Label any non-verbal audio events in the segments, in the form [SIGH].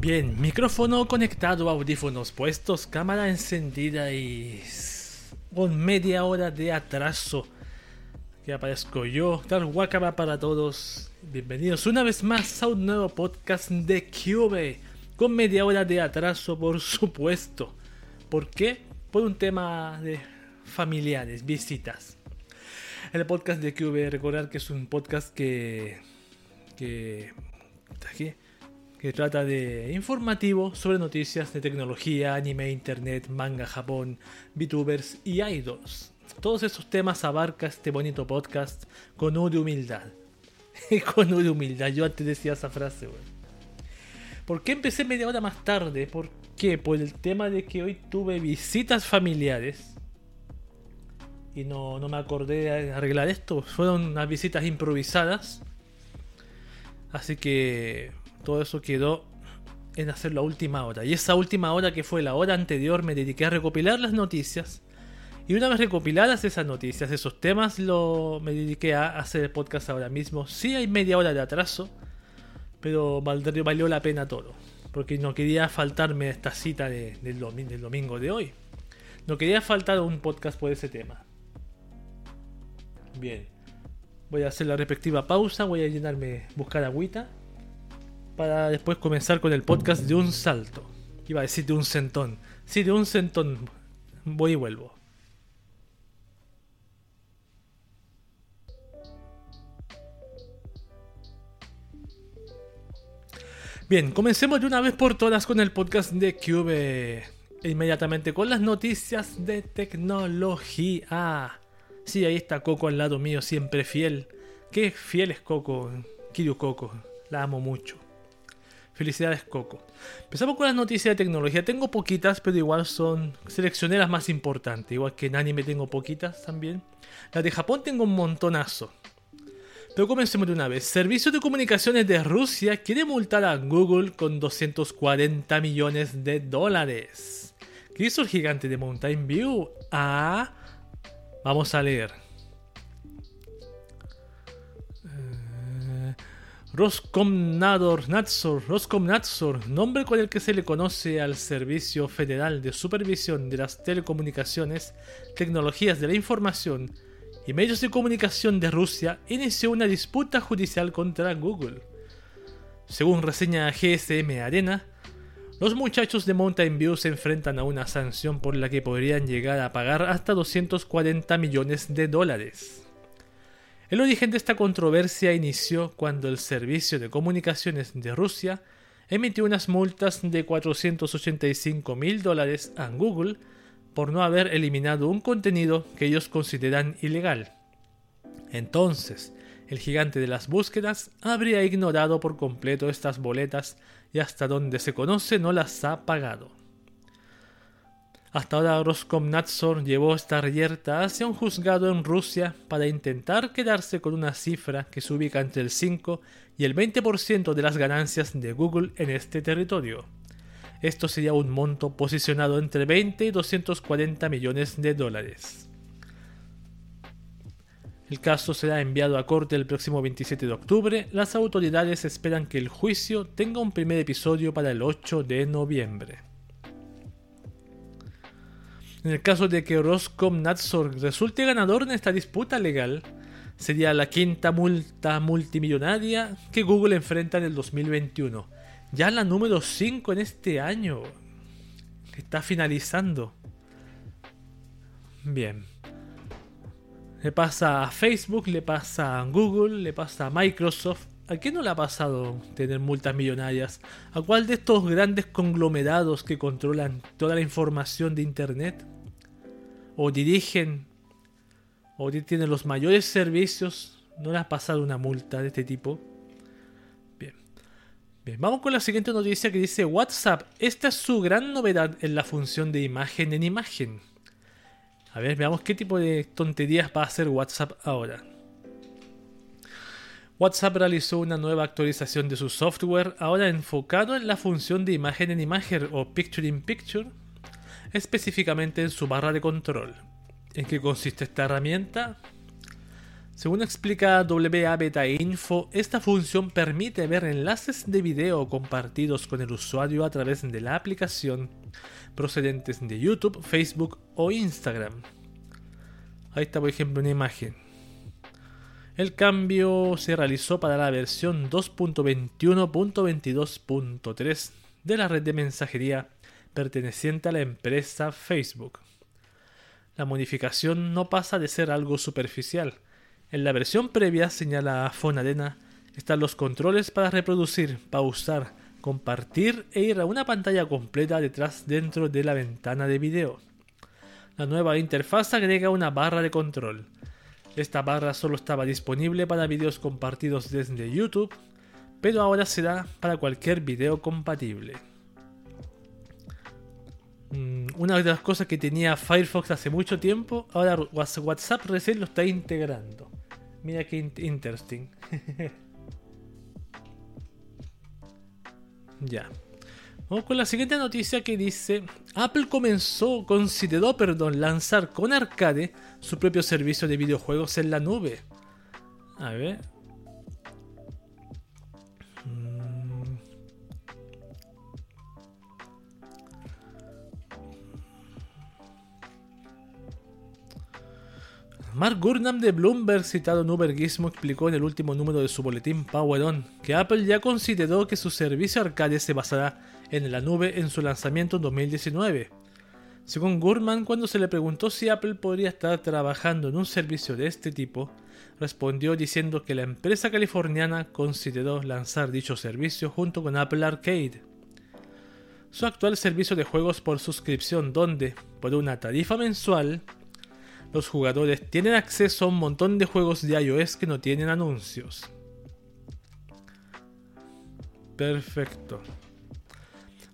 Bien, micrófono conectado, audífonos puestos, cámara encendida y con media hora de atraso que aparezco yo, tal Wakaba para todos. Bienvenidos una vez más a un nuevo podcast de Cube con media hora de atraso, por [LAUGHS] supuesto. ¿Por qué? Por un tema de familiares, visitas. El podcast de Cube, recordar que es un podcast que que que trata de informativo sobre noticias de tecnología, anime, internet, manga, Japón, VTubers y idols. Todos esos temas abarca este bonito podcast con U de humildad. [LAUGHS] con U de humildad, yo antes decía esa frase, weón. ¿Por qué empecé media hora más tarde? ¿Por qué? Por el tema de que hoy tuve visitas familiares. Y no, no me acordé de arreglar esto. Fueron unas visitas improvisadas. Así que todo eso quedó en hacer la última hora. Y esa última hora que fue la hora anterior me dediqué a recopilar las noticias. Y una vez recopiladas esas noticias, esos temas, lo, me dediqué a hacer el podcast ahora mismo. Sí hay media hora de atraso, pero valió la pena todo. Porque no quería faltarme esta cita del, domingo de hoy. No quería faltar un podcast por ese tema. Bien. Voy a hacer la respectiva pausa, voy a llenarme, buscar agüita para después comenzar con el podcast de un salto. Iba a decir de un centón. Sí, de un centón. Voy y vuelvo. Bien, comencemos de una vez por todas con el podcast de Cube. Inmediatamente con las noticias de tecnología. Sí, ahí está Coco al lado mío, siempre fiel. Qué fiel es Coco, Kiryu Coco. La amo mucho. Felicidades, Coco. Empezamos con las noticias de tecnología. Tengo poquitas, pero igual son. Seleccioné las más importantes. Igual que en anime tengo poquitas también. Las de Japón tengo un montonazo. Pero comencemos de una vez. Servicio de Comunicaciones de Rusia quiere multar a Google con 240 millones de dólares. ¿Qué hizo el gigante de Mountain View? Ah, vamos a leer. Roskomnadzor, Roskomnadzor, nombre con el que se le conoce al Servicio Federal de Supervisión de las Telecomunicaciones, Tecnologías de la Información y Medios de Comunicación de Rusia, inició una disputa judicial contra Google. Según reseña GSM Arena, los muchachos de Mountain View se enfrentan a una sanción por la que podrían llegar a pagar hasta 240 millones de dólares. El origen de esta controversia inició cuando el Servicio de Comunicaciones de Rusia emitió unas multas de 485 mil dólares a Google por no haber eliminado un contenido que ellos consideran ilegal. Entonces, el gigante de las búsquedas habría ignorado por completo estas boletas y hasta donde se conoce no las ha pagado. Hasta ahora Roskomnadzor llevó esta reyerta hacia un juzgado en Rusia para intentar quedarse con una cifra que se ubica entre el 5 y el 20% de las ganancias de Google en este territorio. Esto sería un monto posicionado entre 20 y 240 millones de dólares. El caso será enviado a corte el próximo 27 de octubre. Las autoridades esperan que el juicio tenga un primer episodio para el 8 de noviembre. En el caso de que Roskomnadzor resulte ganador en esta disputa legal, sería la quinta multa multimillonaria que Google enfrenta en el 2021. Ya la número 5 en este año. Está finalizando. Bien. Le pasa a Facebook, le pasa a Google, le pasa a Microsoft. ¿A qué no le ha pasado tener multas millonarias? ¿A cuál de estos grandes conglomerados que controlan toda la información de Internet? O dirigen o tienen los mayores servicios, no les ha pasado una multa de este tipo. Bien. Bien, vamos con la siguiente noticia que dice WhatsApp. Esta es su gran novedad en la función de imagen en imagen. A ver, veamos qué tipo de tonterías va a hacer WhatsApp ahora. WhatsApp realizó una nueva actualización de su software, ahora enfocado en la función de imagen en imagen o picture in picture, específicamente en su barra de control. ¿En qué consiste esta herramienta? Según explica WA Info, esta función permite ver enlaces de video compartidos con el usuario a través de la aplicación procedentes de YouTube, Facebook o Instagram. Ahí está por ejemplo una imagen. El cambio se realizó para la versión 2.21.22.3 de la red de mensajería perteneciente a la empresa Facebook. La modificación no pasa de ser algo superficial, en la versión previa, señala Fonarena, están los controles para reproducir, pausar, compartir e ir a una pantalla completa detrás dentro de la ventana de video. La nueva interfaz agrega una barra de control. Esta barra solo estaba disponible para videos compartidos desde YouTube, pero ahora será para cualquier video compatible. Una de las cosas que tenía Firefox hace mucho tiempo, ahora WhatsApp recién lo está integrando. Mira qué interesting. [LAUGHS] ya. Vamos con la siguiente noticia que dice, Apple comenzó, consideró, perdón, lanzar con arcade su propio servicio de videojuegos en la nube. A ver, Mark Gurnam de Bloomberg, citado en Ubergismo, explicó en el último número de su boletín Power On que Apple ya consideró que su servicio arcade se basará en la nube en su lanzamiento en 2019. Según Gurman, cuando se le preguntó si Apple podría estar trabajando en un servicio de este tipo, respondió diciendo que la empresa californiana consideró lanzar dicho servicio junto con Apple Arcade. Su actual servicio de juegos por suscripción donde, por una tarifa mensual, los jugadores tienen acceso a un montón de juegos de iOS que no tienen anuncios. Perfecto.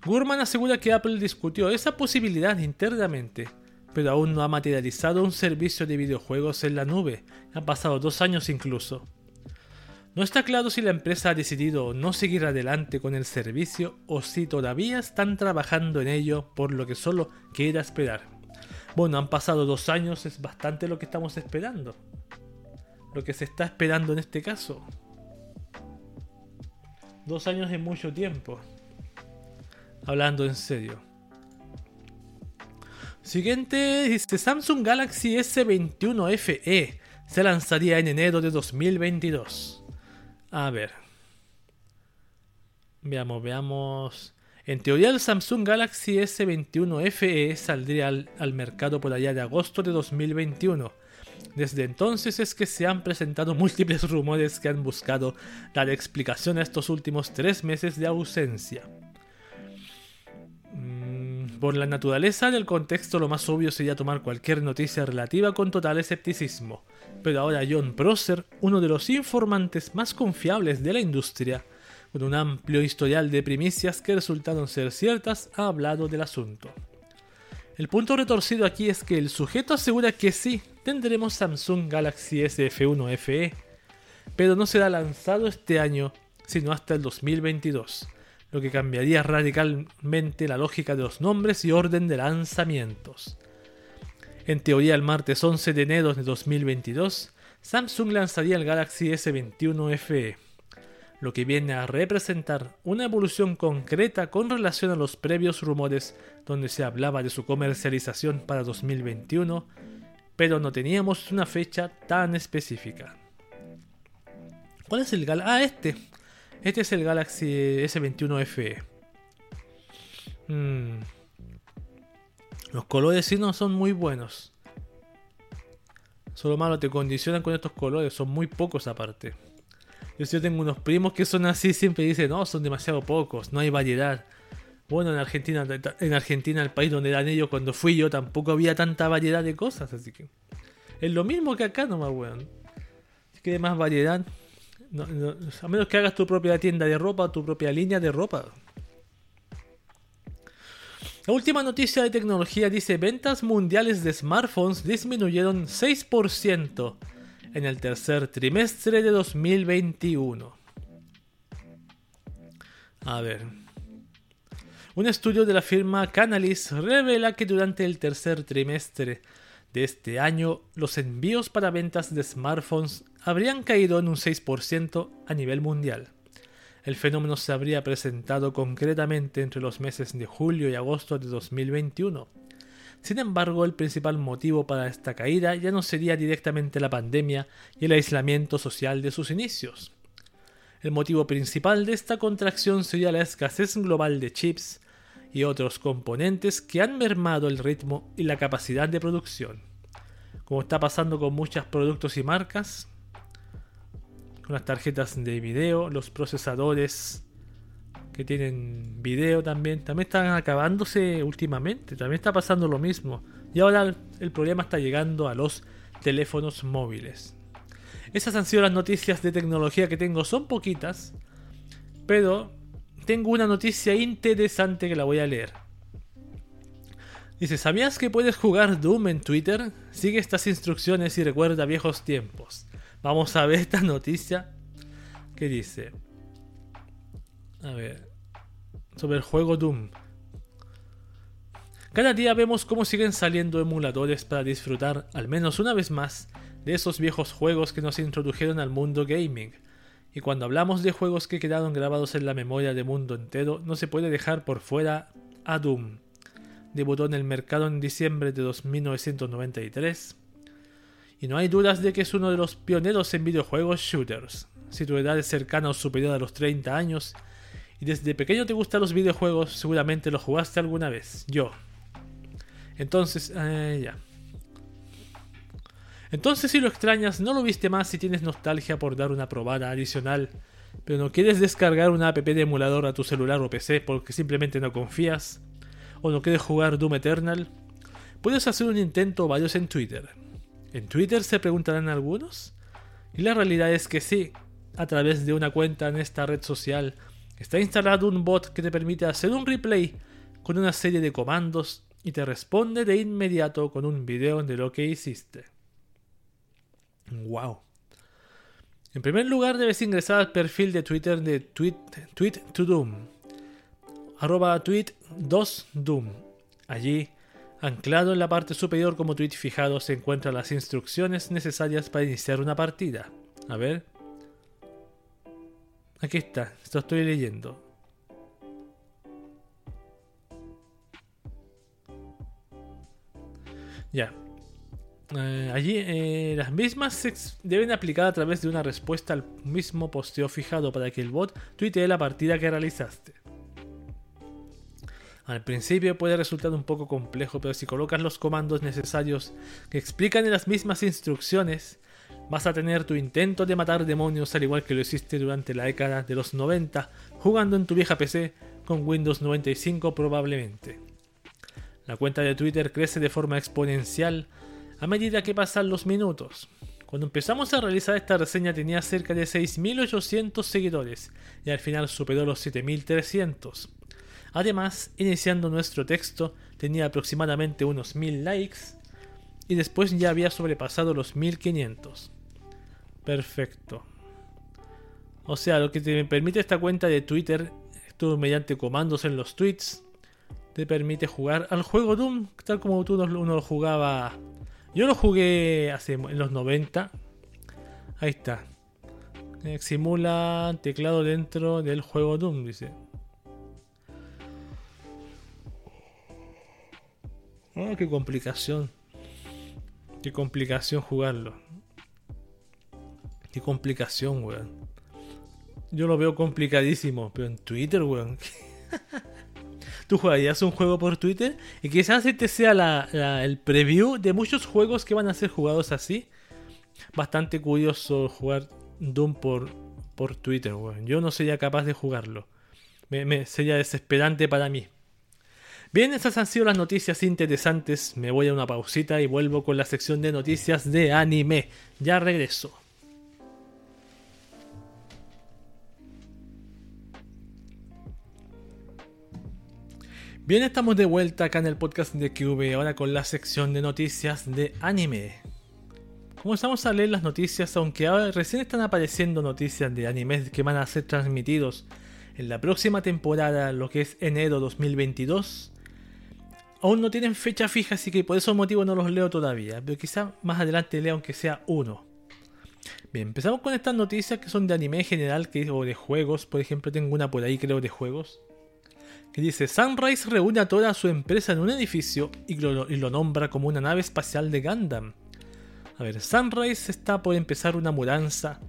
Gurman asegura que Apple discutió esa posibilidad internamente, pero aún no ha materializado un servicio de videojuegos en la nube. Han pasado dos años incluso. No está claro si la empresa ha decidido no seguir adelante con el servicio o si todavía están trabajando en ello, por lo que solo queda esperar. Bueno, han pasado dos años, es bastante lo que estamos esperando. Lo que se está esperando en este caso. Dos años es mucho tiempo. Hablando en serio. Siguiente dice Samsung Galaxy S21 FE. Se lanzaría en enero de 2022. A ver. Veamos, veamos. En teoría el Samsung Galaxy S21 FE saldría al, mercado por allá de agosto de 2021. Desde entonces es que se han presentado [LAUGHS] múltiples rumores que han buscado dar explicación a estos últimos tres meses de ausencia. Mm, por la naturaleza del contexto lo más obvio sería tomar cualquier noticia relativa con total escepticismo, pero ahora John Prosser, uno de los informantes más confiables de la industria, con un amplio historial de primicias que resultaron ser ciertas, ha hablado del asunto. El punto retorcido aquí es que el sujeto asegura que sí, tendremos Samsung Galaxy SF1 FE, pero no será lanzado este año, sino hasta el 2022, lo que cambiaría radicalmente la lógica de los nombres y orden de lanzamientos. En teoría, el martes 11 de enero de 2022, Samsung lanzaría el Galaxy S21 FE, lo que viene a representar una evolución concreta con relación a los previos rumores donde se hablaba de su comercialización para 2021, pero no teníamos una fecha tan específica. ¿Cuál es el Galaxy? Ah, este. Este es el Galaxy S21 FE. Mm. Los colores sí no son muy buenos. Solo malo te condicionan con estos colores, son muy pocos aparte. Yo, tengo unos primos que son así, siempre dicen, no, son demasiado pocos, no hay variedad. Bueno, en Argentina, en Argentina, el país donde eran ellos, cuando fui yo, tampoco había tanta variedad de cosas, así que. Es lo mismo que acá nomás, weón. Si quieres más variedad, a menos que hagas tu propia tienda de ropa, tu propia línea de ropa. La última noticia de tecnología dice ventas mundiales de smartphones disminuyeron 6% en el tercer trimestre de 2021. A ver. Un estudio de la firma Canalys revela que durante el tercer trimestre de este año, los envíos para ventas de smartphones habrían caído en un 6% a nivel mundial. El fenómeno se habría presentado concretamente entre los meses de julio y agosto de 2021. Sin embargo, el principal motivo para esta caída ya no sería directamente la pandemia y el aislamiento social de sus inicios. El motivo principal de esta contracción sería la escasez global de chips y otros componentes que han mermado el ritmo y la capacidad de producción. Como está pasando con muchos productos y marcas, con las tarjetas de video, los procesadores que tienen video también, también están acabándose últimamente, también está pasando lo mismo. Y ahora el problema está llegando a los teléfonos móviles. Esas han sido las noticias de tecnología que tengo, son poquitas, pero tengo una noticia interesante que la voy a leer. Dice, ¿sabías que puedes jugar Doom en Twitter? Sigue estas instrucciones y recuerda viejos tiempos. Vamos a ver esta noticia que dice. A ver. Sobre el juego Doom. Cada día vemos cómo siguen saliendo emuladores para disfrutar, al menos una vez más, de esos viejos juegos que nos introdujeron al mundo gaming. Y cuando hablamos de juegos que quedaron grabados en la memoria del mundo entero, no se puede dejar por fuera a Doom. Debutó en el mercado en diciembre de 1993 y no hay dudas de que es uno de los pioneros en videojuegos shooters. Si tu edad es cercana o superior a los 30 años y desde pequeño te gustan los videojuegos, seguramente lo jugaste alguna vez. Yo. Entonces, eh, ya. Entonces si lo extrañas, no lo viste más si tienes nostalgia por dar una probada adicional, pero no quieres descargar una app de emulador a tu celular o PC porque simplemente no confías, o no quieres jugar Doom Eternal, puedes hacer un intento o varios en Twitter. ¿En Twitter se preguntarán algunos? Y la realidad es que sí, a través de una cuenta en esta red social está instalado un bot que te permite hacer un replay con una serie de comandos y te responde de inmediato con un video de lo que hiciste. ¡Wow! En primer lugar debes ingresar al perfil de Twitter de Tweet, tweet to Doom, arroba tweet 2 Doom. Allí Anclado en la parte superior como tweet fijado se encuentran las instrucciones necesarias para iniciar una partida. A ver. Aquí está, esto estoy leyendo. Ya. Eh, allí eh, las mismas se deben aplicar a través de una respuesta al mismo posteo fijado para que el bot tuitee la partida que realizaste. Al principio puede resultar un poco complejo, pero si colocas los comandos necesarios que explican en las mismas instrucciones, vas a tener tu intento de matar demonios al igual que lo hiciste durante la década de los 90 jugando en tu vieja PC con Windows 95 probablemente. La cuenta de Twitter crece de forma exponencial a medida que pasan los minutos. Cuando empezamos a realizar esta reseña tenía cerca de 6.800 seguidores y al final superó los 7.300. Además, iniciando nuestro texto tenía aproximadamente unos 1000 likes y después ya había sobrepasado los 1500. Perfecto. O sea, lo que te permite esta cuenta de Twitter, esto mediante comandos en los tweets, te permite jugar al juego Doom tal como tú uno lo jugaba. Yo lo jugué hace en los 90. Ahí está. Simula teclado dentro del juego Doom, dice. Oh, qué complicación. Qué complicación jugarlo. Qué complicación, weón. Yo lo veo complicadísimo, pero en Twitter, weón. [LAUGHS] ¿Tú jugarías un juego por Twitter? Y quizás este sea el preview de muchos juegos que van a ser jugados así. Bastante curioso jugar Doom por, por Twitter, weón. Yo no sería capaz de jugarlo. me, sería desesperante para mí. Bien, esas han sido las noticias interesantes. Me voy a una pausita y vuelvo con la sección de noticias de anime. Ya regreso. Bien, estamos de vuelta acá en el podcast de QV, ahora con la sección de noticias de anime. Comenzamos a leer las noticias, aunque ahora recién están apareciendo noticias de animes que van a ser transmitidos en la próxima temporada, lo que es enero 2022 aún no tienen fecha fija, así que por esos motivos no los leo todavía. Pero quizá más adelante leo aunque sea uno. Bien, empezamos con estas noticias que son de anime en general que, o de juegos. Por ejemplo, tengo una por ahí creo de juegos. Que dice, Sunrise reúne a toda su empresa en un edificio y lo, y lo nombra como una nave espacial de Gundam. A ver, Sunrise está por empezar una mudanza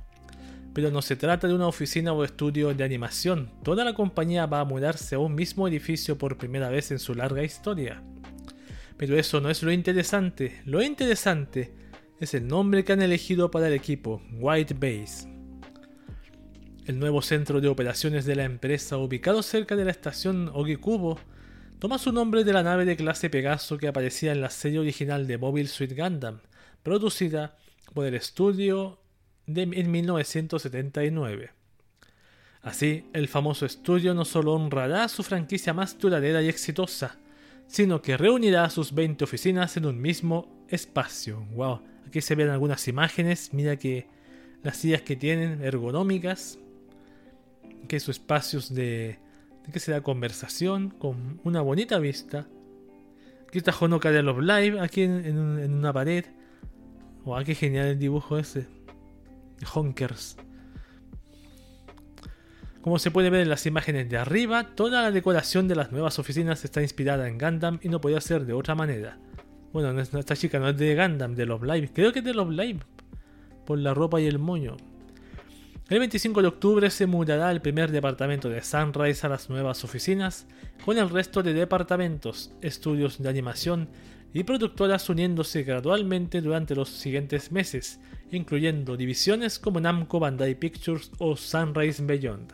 pero no se trata de una oficina o estudio de animación. Toda la compañía va a mudarse a un mismo edificio por primera vez en su larga historia. Pero eso no es lo interesante. Lo interesante es el nombre que han elegido para el equipo, White Base. El nuevo centro de operaciones de la empresa, ubicado cerca de la estación Ogikubo, toma su nombre de la nave de clase Pegaso que aparecía en la serie original de Mobile Suit Gundam, producida por el estudio de, en 1979. Así, el famoso estudio no solo honrará su franquicia más duradera y exitosa, sino que reunirá sus 20 oficinas en un mismo espacio. Wow, aquí se ven algunas imágenes, mira que las sillas que tienen ergonómicas, que sus espacios de, de que será conversación con una bonita vista. Aquí está Honoka de Love Live, aquí en, en, una pared. Wow, qué genial el dibujo ese. Honkers. Como se puede ver en las imágenes de arriba, toda la decoración de las nuevas oficinas está inspirada en Gundam y no podía ser de otra manera. Bueno, esta chica no es de Gundam, de Love Live. Creo que es de Love Live. Por la ropa y el moño. El 25 de octubre se mudará el primer departamento de Sunrise a las nuevas oficinas, con el resto de departamentos, estudios de animación y productoras uniéndose gradualmente durante los siguientes meses, incluyendo divisiones como Namco Bandai Pictures o Sunrise Beyond.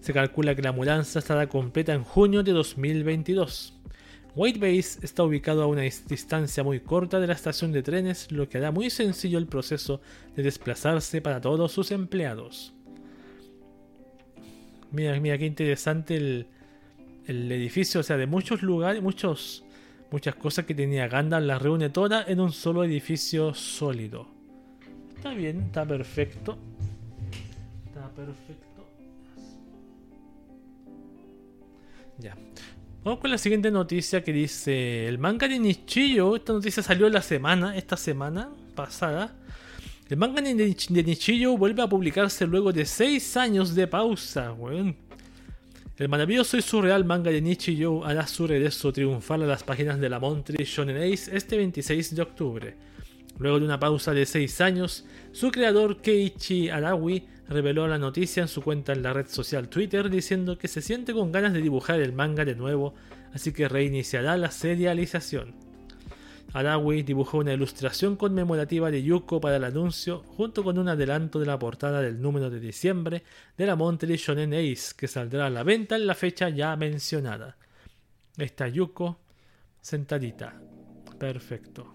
Se calcula que la mudanza estará completa en junio de 2022. White Base está ubicado a una distancia muy corta de la estación de trenes, lo que hará muy sencillo el proceso de desplazarse para todos sus empleados. Mira, mira qué interesante el, edificio, o sea, de muchos lugares, muchas cosas que tenía Gandalf las reúne todas en un solo edificio sólido. Está bien, está perfecto. Está perfecto. Vamos con la siguiente noticia que dice el manga de Nichillo. Esta noticia salió la semana, esta semana pasada. El manga de Nichillo vuelve a publicarse luego de 6 años de pausa, El maravilloso y surreal manga de Nichijou hará su regreso triunfal a las páginas de la Montreal Shonen Ace este 26 de octubre. Luego de una pausa de 6 años, su creador Keiichi Arawi reveló la noticia en su cuenta en la red social Twitter diciendo que se siente con ganas de dibujar el manga de nuevo, así que reiniciará la serialización. Arawi dibujó una ilustración conmemorativa de Yuko para el anuncio, junto con un adelanto de la portada del número de diciembre de la Monthly Shonen Ace, que saldrá a la venta en la fecha ya mencionada. Está Yuko sentadita. Perfecto.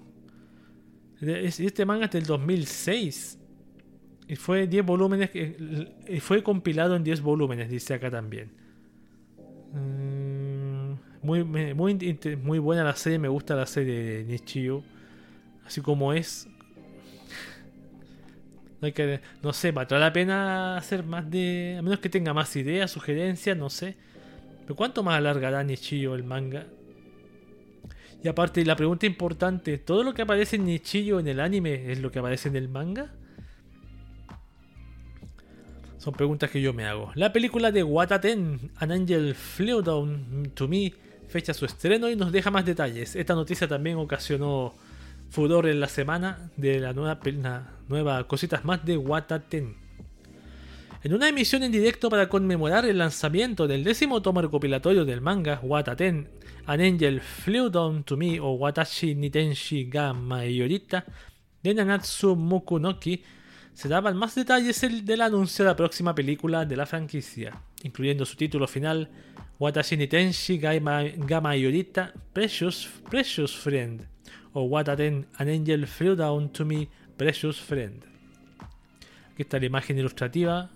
Este manga es del 2006. Y fue 10 volúmenes. Y fue compilado en 10 volúmenes, dice acá también. Mm, muy, muy, muy buena la serie, me gusta la serie de Nichio. Así como es. No, hay que, no sé, ¿valdrá la pena hacer más de. A menos que tenga más ideas, sugerencias, no sé. Pero ¿cuánto más alargará Nichio el manga? Y aparte, la pregunta importante, ¿todo lo que aparece en Nichillo en el anime es lo que aparece en el manga? Son preguntas que yo me hago. La película de Wataten, An Angel Flew Down to Me, fecha su estreno y nos deja más detalles. Esta noticia también ocasionó furor en la semana de la nueva, nueva cositas más de Wataten. En una emisión en directo para conmemorar el lanzamiento del décimo tomo recopilatorio del manga Wataten, An Angel Flew Down to Me o Watashi Nitenshi ga Mayorita de Nanatsu Mokunoki, se daban más detalles del anuncio de la próxima película de la franquicia, incluyendo su título final Watashi Nitenshi ga Mayorita Precious, Precious Friend o Wataten An Angel Flew Down to Me Precious Friend. Aquí está la imagen ilustrativa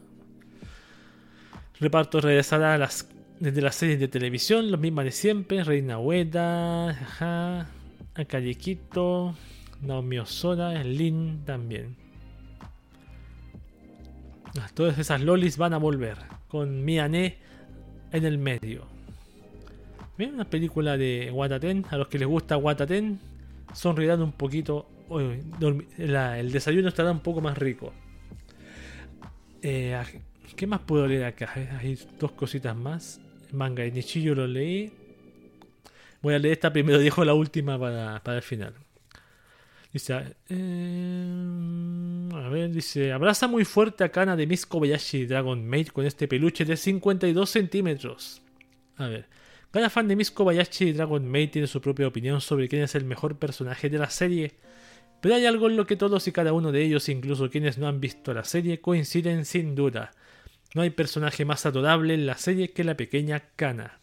Reparto regresará desde las series de televisión, los mismas de siempre. Reina Ueda, ajá, Naomi Osora, Lin también. Todas esas lolis van a volver, con Miane en el medio. Bien, una película de Wataten. A los que les gusta Wataten, sonrirán un poquito. el desayuno estará un poco más rico. Eh, ¿Qué más puedo leer acá? Hay dos cositas más. Manga de Nichillo lo leí. Voy a leer esta primero, [LAUGHS] dejo la última para, para el final. Dice, eh, a ver, dice, abraza muy fuerte a Kana de Miss Kobayashi Dragon Maid con este peluche de 52 centímetros. A ver, cada fan de Miss Kobayashi Dragon Maid tiene su propia opinión sobre quién es el mejor personaje de la serie. Pero hay algo en lo que todos y cada uno de ellos, incluso quienes no han visto la serie, coinciden sin duda. No hay personaje más adorable en la serie que la pequeña Kana.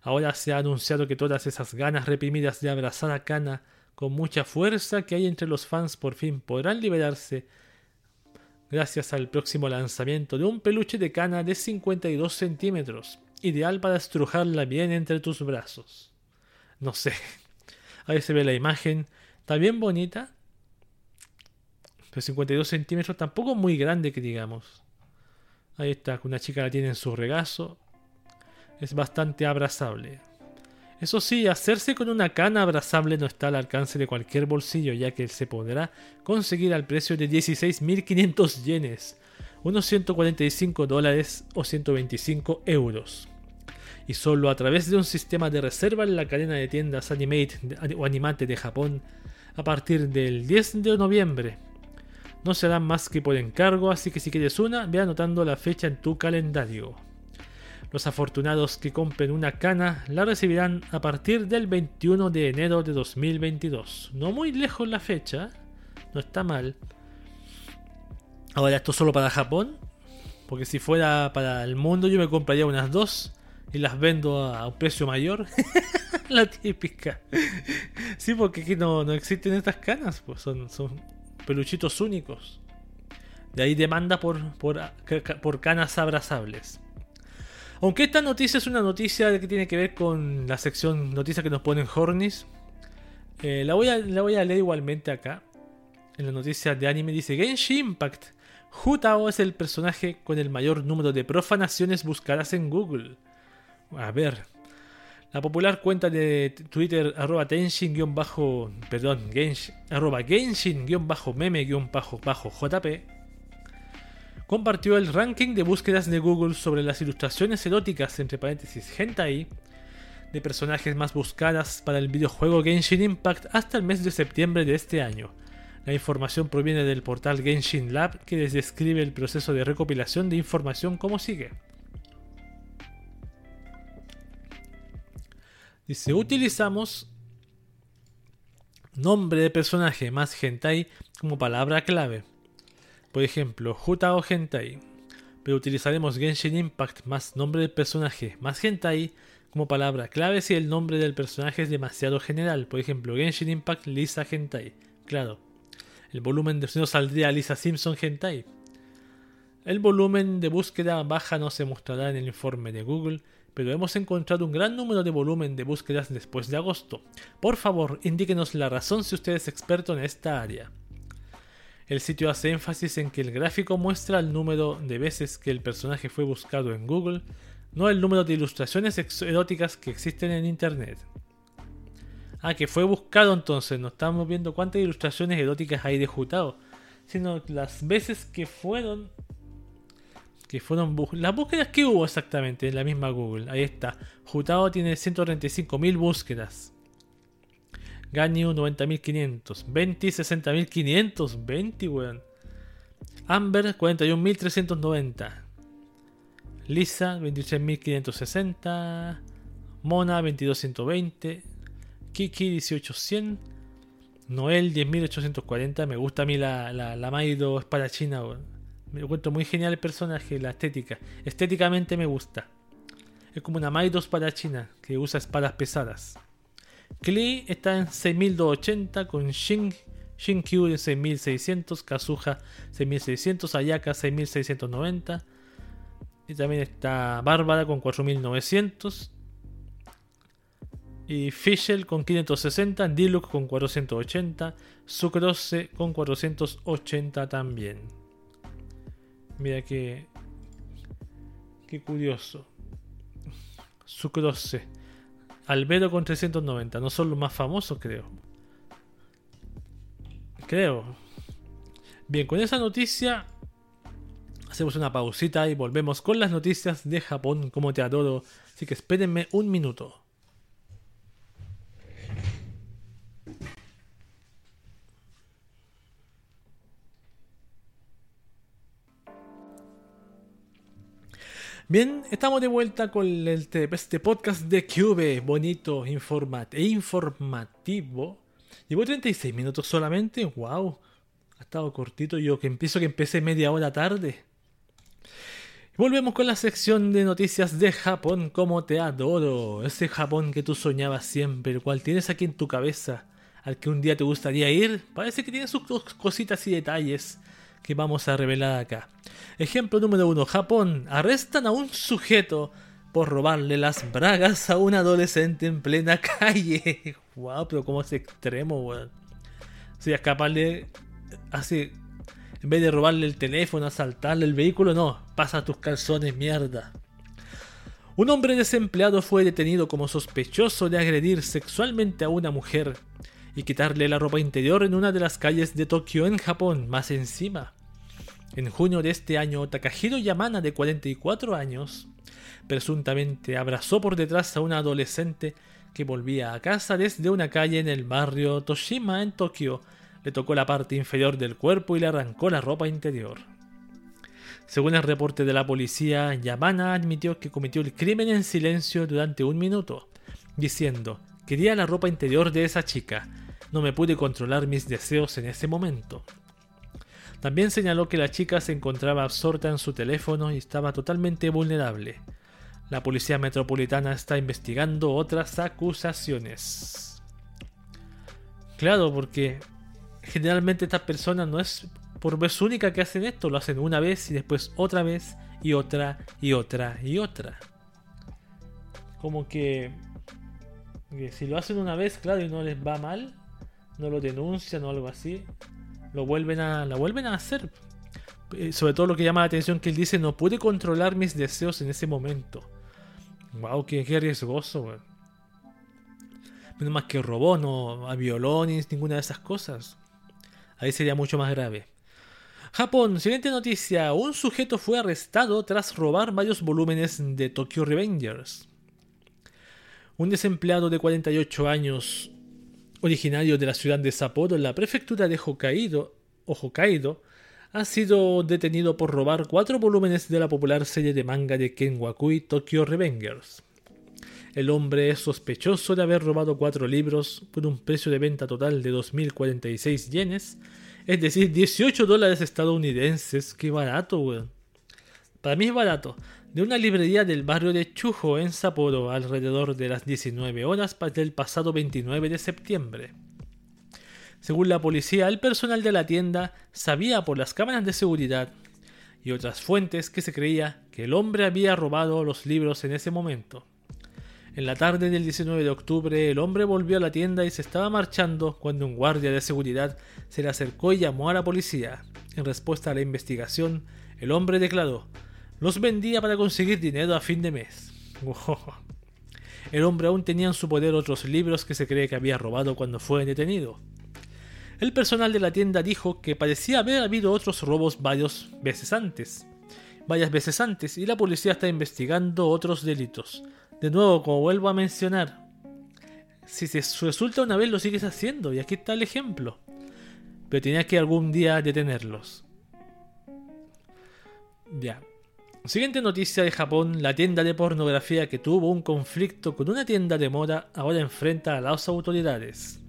Ahora se ha anunciado que todas esas ganas reprimidas de abrazar a Kana con mucha fuerza que hay entre los fans por fin podrán liberarse gracias al próximo lanzamiento de un peluche de Kana de 52 centímetros, ideal para estrujarla bien entre tus brazos. No sé, [LAUGHS] ahí se ve la imagen, está bien bonita, pero 52 centímetros tampoco muy grande que digamos. Ahí está, una chica la tiene en su regazo, es bastante abrazable. Eso sí, hacerse con una cana abrazable no está al alcance de cualquier bolsillo, ya que se podrá conseguir al precio de 16.500 yenes, unos 145 dólares o 125 euros. Y solo a través de un sistema de reserva en la cadena de tiendas Animate o Animate de Japón a partir del 10 de noviembre. No serán más que por encargo, así que si quieres una, ve anotando la fecha en tu calendario. Los afortunados que compren una cana la recibirán a partir del 21 de enero de 2022. No muy lejos la fecha, no está mal. Ahora, esto solo para Japón, porque si fuera para el mundo yo me compraría unas dos y las vendo a un precio mayor. [LAUGHS] la típica. Sí, porque aquí no, existen estas canas, pues son, son peluchitos únicos. De ahí demanda por, por, por canas abrazables. Aunque esta noticia es una noticia que tiene que ver con la sección noticias que nos ponen Hornis, eh, la, voy a, leer igualmente acá. En la noticia de anime dice Genshin Impact. Hutao es el personaje con el mayor número de profanaciones buscadas en Google. A ver. La popular cuenta de Twitter arroba Tenshin perdón, Genshin, arroba Genshin-meme-jp compartió el ranking de búsquedas de Google sobre las ilustraciones eróticas, entre paréntesis, hentai, de personajes más buscadas para el videojuego Genshin Impact hasta el mes de septiembre de este año. La información proviene del portal Genshin Lab que les describe el proceso de recopilación de información como sigue. Dice, utilizamos nombre de personaje más hentai como palabra clave. Por ejemplo, Juta o Hentai. Pero utilizaremos Genshin Impact más nombre del personaje más Hentai como palabra clave si el nombre del personaje es demasiado general. Por ejemplo, Genshin Impact Lisa Hentai. Claro. El volumen de no saldría Lisa Simpson Hentai. El volumen de búsqueda baja no se mostrará en el informe de Google, pero hemos encontrado un gran número de volumen de búsquedas después de agosto. Por favor, indíquenos la razón si usted es experto en esta área. El sitio hace énfasis en que el gráfico muestra el número de veces que el personaje fue buscado en Google, no el número de ilustraciones eróticas que existen en Internet. Ah, que fue buscado entonces, no estamos viendo cuántas ilustraciones eróticas hay de Jutao, sino las veces que fueron que fueron las búsquedas que hubo exactamente en la misma Google. Ahí está. Jutao tiene 135.000 búsquedas. Ganyu 90.500. 20 60.500. 20, weón. Amber 41.390. Lisa 23.560. Mona 22.120. Kiki 18.100. Noel 10.840. Me gusta a mí la, la, la Maido espadachina, weón. Me encuentro muy genial el personaje, la estética. Estéticamente me gusta. Es como una Maido espadachina que usa espadas pesadas. Klee está en 6280 con Shin, Shinkyu en 6600, Kazuha 6600, Ayaka 6690. Y también está Bárbara con 4900. Y Fischl con 560, Diluc con 480, Sucrose con 480 también. Mira que. Qué curioso. Sucrose. Albedo con 390. No son los más famosos, creo. Creo. Bien, con esa noticia hacemos una pausita y volvemos con las noticias de Japón, como te adoro. Así que espérenme un minuto. Bien, estamos de vuelta con este, este podcast de Cube, bonito e informativo. Llevo 36 minutos solamente, wow. Ha estado cortito yo que empiezo que empecé media hora tarde. volvemos con la sección de noticias de Japón, como te adoro. Ese Japón que tú soñabas siempre, el cual tienes aquí en tu cabeza, al que un día te gustaría ir. Parece que tiene sus cositas y detalles que vamos a revelar acá. Ejemplo número uno. Japón. Arrestan a un sujeto por robarle las bragas a un adolescente en plena [LAUGHS] calle. Wow, pero como es extremo, weón. O sea, escaparle así. En vez de robarle el teléfono, asaltarle el vehículo, no. Pasa tus calzones, mierda. Un hombre desempleado fue detenido como sospechoso de agredir sexualmente a una mujer y quitarle la ropa interior en una de las calles de Tokio en Japón, más encima. En junio de este año, Takahiro Yamana, de 44 años, presuntamente abrazó por detrás a una adolescente que volvía a casa desde una calle en el barrio Toshima en Tokio. Le tocó la parte inferior del cuerpo y le arrancó la ropa interior. Según el reporte de la policía, Yamana admitió que cometió el crimen en silencio durante un minuto, diciendo, quería la ropa interior de esa chica, no me pude controlar mis deseos en ese momento. También señaló que la chica se encontraba absorta en su teléfono y estaba totalmente vulnerable. La policía metropolitana está investigando otras acusaciones. Claro, porque generalmente estas personas no es por vez única que hacen esto, lo hacen una vez y después otra vez y otra y otra y otra. Como que, si lo hacen una vez, claro, y no les va mal, no lo denuncian o algo así, lo vuelven a, la vuelven a hacer. Eh, sobre todo lo que llama la atención que él dice, no pude controlar mis deseos en ese momento. Wow, qué, qué riesgoso, Menos más que robó, no a violones, ninguna de esas cosas. Ahí sería mucho más grave. Japón, siguiente noticia. Un sujeto fue arrestado tras robar varios volúmenes de Tokyo Revengers. Un desempleado de 48 años originario de la ciudad de Sapporo en la prefectura de Hokkaido, o Hokkaido, ha sido detenido por robar cuatro volúmenes de la popular serie de manga de Ken Wakui Tokyo Revengers. El hombre es sospechoso de haber robado cuatro libros por un precio de venta total de 2.046 yenes, es decir, 18 dólares estadounidenses. Qué barato, weón. Para mí es barato de una librería del barrio de Chujo en Sapporo alrededor de las 19 horas del pasado 29 de septiembre. Según la policía, el personal de la tienda sabía por las cámaras de seguridad y otras fuentes que se creía que el hombre había robado los libros en ese momento. En la tarde del 19 de octubre, el hombre volvió a la tienda y se estaba marchando cuando un guardia de seguridad se le acercó y llamó a la policía. En respuesta a la investigación, el hombre declaró los vendía para conseguir dinero a fin de mes. El hombre aún tenía en su poder otros libros que se cree que había robado cuando fue detenido. El personal de la tienda dijo que parecía haber habido otros robos varias veces antes. Varias veces antes, y la policía está investigando otros delitos. De nuevo, como vuelvo a mencionar, si se resulta una vez lo sigues haciendo, y aquí está el ejemplo. Pero tenía que algún día detenerlos. Ya, Siguiente noticia de Japón, la tienda de pornografía que tuvo un conflicto con una tienda de moda ahora enfrenta a las autoridades.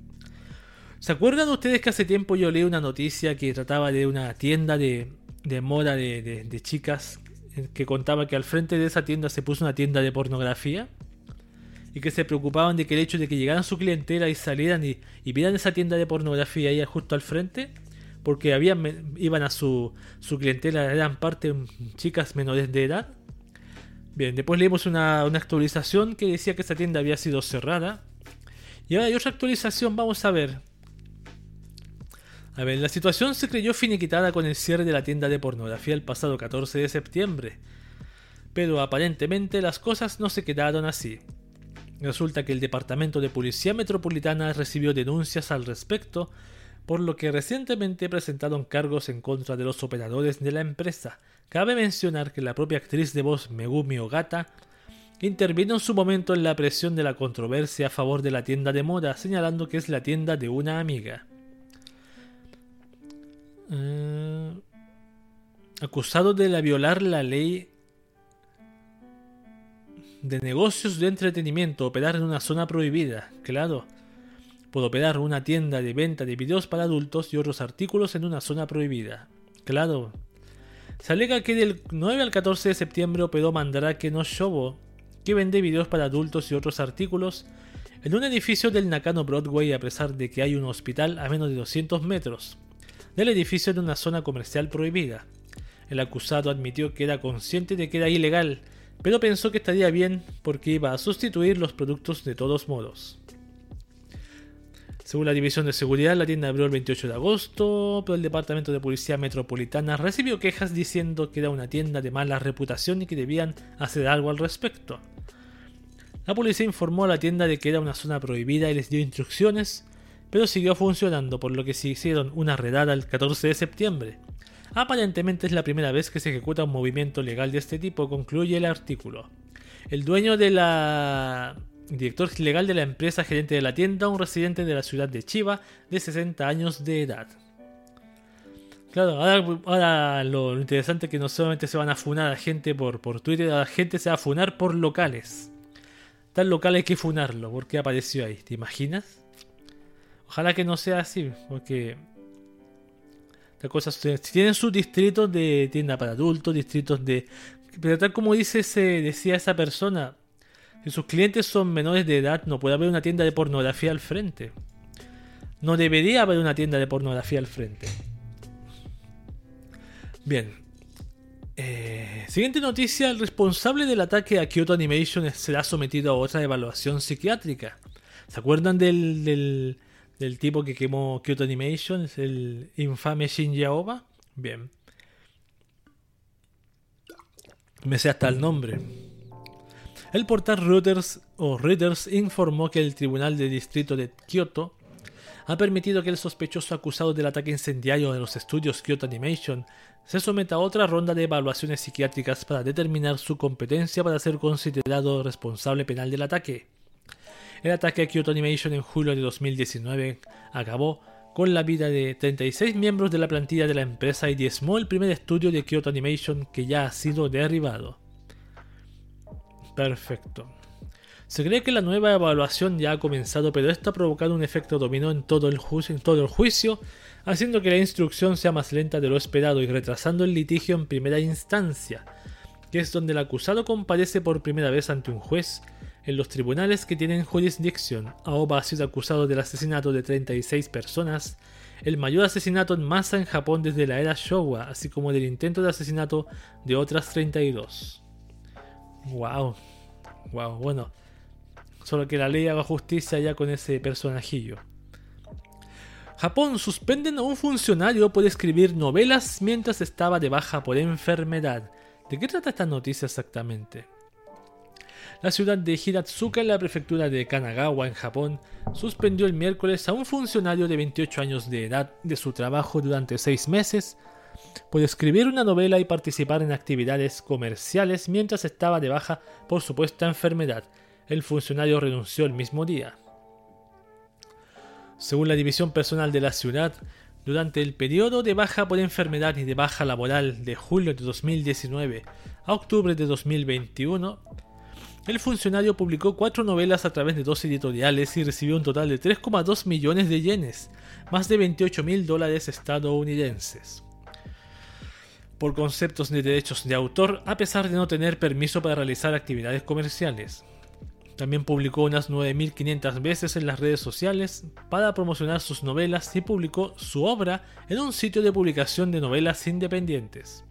¿Se acuerdan ustedes que hace tiempo yo leí una noticia que trataba de una tienda de, moda de, chicas que contaba que al frente de esa tienda se puso una tienda de pornografía? Y que se preocupaban de que el hecho de que llegaran su clientela y salieran y, y vieran esa tienda de pornografía ahí justo al frente, porque iban a su, su clientela, eran parte chicas menores de edad. Bien, después leímos una, una actualización que decía que esta tienda había sido cerrada. Y ahora hay otra actualización, vamos a ver. A ver, la situación se creyó finiquitada con el cierre de la tienda de pornografía el pasado 14 de septiembre. Pero aparentemente las cosas no se quedaron así. Resulta que el Departamento de Policía Metropolitana recibió denuncias al respecto, por lo que recientemente presentaron cargos en contra de los operadores de la empresa. Cabe mencionar que la propia actriz de voz Megumi Ogata intervino en su momento en la presión de la controversia a favor de la tienda de moda, señalando que es la tienda de una amiga. Eh, acusado de la violar la ley de negocios de entretenimiento, operar en una zona prohibida, claro, por operar una tienda de venta de videos para adultos y otros artículos en una zona prohibida, claro. Se alega que del 9 al 14 de septiembre operó Mandarake no Shobo, que vende videos para adultos y otros artículos en un edificio del Nakano Broadway a pesar de que hay un hospital a menos de 200 metros del edificio en una zona comercial prohibida. El acusado admitió que era consciente de que era ilegal, pero pensó que estaría bien porque iba a sustituir los productos de todos modos. Según la División de Seguridad, la tienda abrió el 28 de agosto, pero el Departamento de Policía Metropolitana recibió quejas diciendo que era una tienda de mala reputación y que debían hacer algo al respecto. La policía informó a la tienda de que era una zona prohibida y les dio instrucciones, pero siguió funcionando, por lo que se hicieron una redada el 14 de septiembre. Aparentemente es la primera vez que se ejecuta un movimiento legal de este tipo, concluye el artículo. El dueño de la director legal de la empresa, gerente de la tienda, un residente de la ciudad de Chiba de 60 años de edad. Claro, ahora, lo, interesante es que no solamente se van a funar a gente por, por Twitter, a la gente se va a funar por locales. Tal local hay que funarlo, porque apareció ahí, ¿te imaginas? Ojalá que no sea así, porque si tienen sus distritos de tienda para adultos, distritos de... Pero tal como dice ese, decía esa persona, si sus clientes son menores de edad, no puede haber una tienda de pornografía al frente. No debería haber una tienda de pornografía al frente. Bien. Eh, siguiente noticia, el responsable del ataque a Kyoto Animation será sometido a otra evaluación psiquiátrica. ¿Se acuerdan del, del tipo que quemó Kyoto Animation, el infame Shinji Aoba. Bien. Me sé hasta el nombre. El portal Reuters o Reuters informó que el Tribunal de Distrito de Kyoto ha permitido que el sospechoso acusado del ataque incendiario de los estudios Kyoto Animation se someta a otra ronda de evaluaciones psiquiátricas para determinar su competencia para ser considerado responsable penal del ataque. El ataque a Kyoto Animation en julio de 2019 acabó con la vida de 36 miembros de la plantilla de la empresa y diezmó el primer estudio de Kyoto Animation que ya ha sido derribado. Perfecto. Se cree que la nueva evaluación ya ha comenzado, pero esto ha provocado un efecto dominó en todo el, en todo el juicio, haciendo que la instrucción sea más lenta de lo esperado y retrasando el litigio en primera instancia, que es donde el acusado comparece por primera vez ante un juez en los tribunales que tienen jurisdicción, Aoba ha sido acusado del asesinato de 36 personas, el mayor asesinato en masa en Japón desde la era Showa, así como del intento de asesinato de otras 32. Wow, wow, bueno, solo que la ley haga justicia ya con ese personajillo. Japón suspenden a un funcionario por escribir novelas mientras estaba de baja por enfermedad. ¿De qué trata esta noticia exactamente? La ciudad de Hiratsuka en la prefectura de Kanagawa, en Japón, suspendió el miércoles a un funcionario de 28 años de edad de su trabajo durante seis meses por escribir una novela y participar en actividades comerciales mientras estaba de baja por supuesta enfermedad. El funcionario renunció el mismo día. Según la división personal de la ciudad, durante el periodo de baja por enfermedad y de baja laboral de julio de 2019 a octubre de 2021, el funcionario publicó cuatro novelas a través de dos editoriales y recibió un total de 3,2 millones de yenes, más de 28 mil dólares estadounidenses. Por conceptos de derechos de autor, a pesar de no tener permiso para realizar actividades comerciales. También publicó unas 9.500 veces en las redes sociales para promocionar sus novelas y publicó su obra en un sitio de publicación de novelas independientes.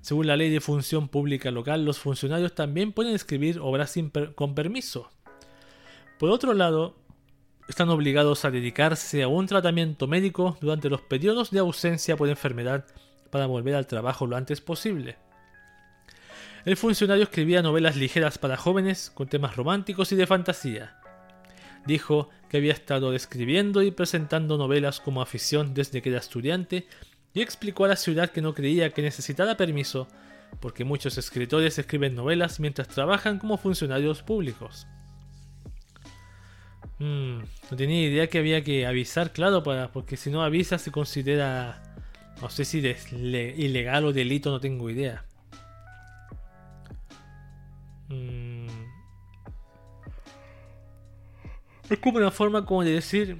Según la ley de función pública local, los funcionarios también pueden escribir obras con permiso. Por otro lado, están obligados a dedicarse a un tratamiento médico durante los periodos de ausencia por enfermedad para volver al trabajo lo antes posible. El funcionario escribía novelas ligeras para jóvenes con temas románticos y de fantasía. Dijo que había estado escribiendo y presentando novelas como afición desde que era estudiante y explicó a la ciudad que no creía que necesitara permiso porque muchos escritores escriben novelas mientras trabajan como funcionarios públicos. Mm, no tenía idea que había que avisar, claro, para, porque si no avisa se considera, no sé si es ilegal o delito, no tengo idea. Mm. Es como una forma como de decir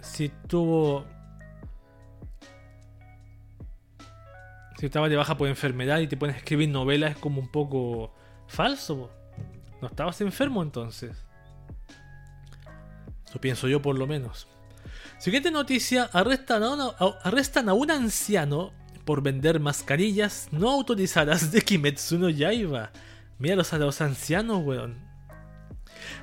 si tuvo si estabas de baja por enfermedad y te pones a escribir novelas es como un poco falso. No estabas enfermo entonces. Eso pienso yo por lo menos. Siguiente noticia, arrestan a, arrestan a un anciano por vender mascarillas no autorizadas de Kimetsu no Yaiba. Míralos a los ancianos, weón.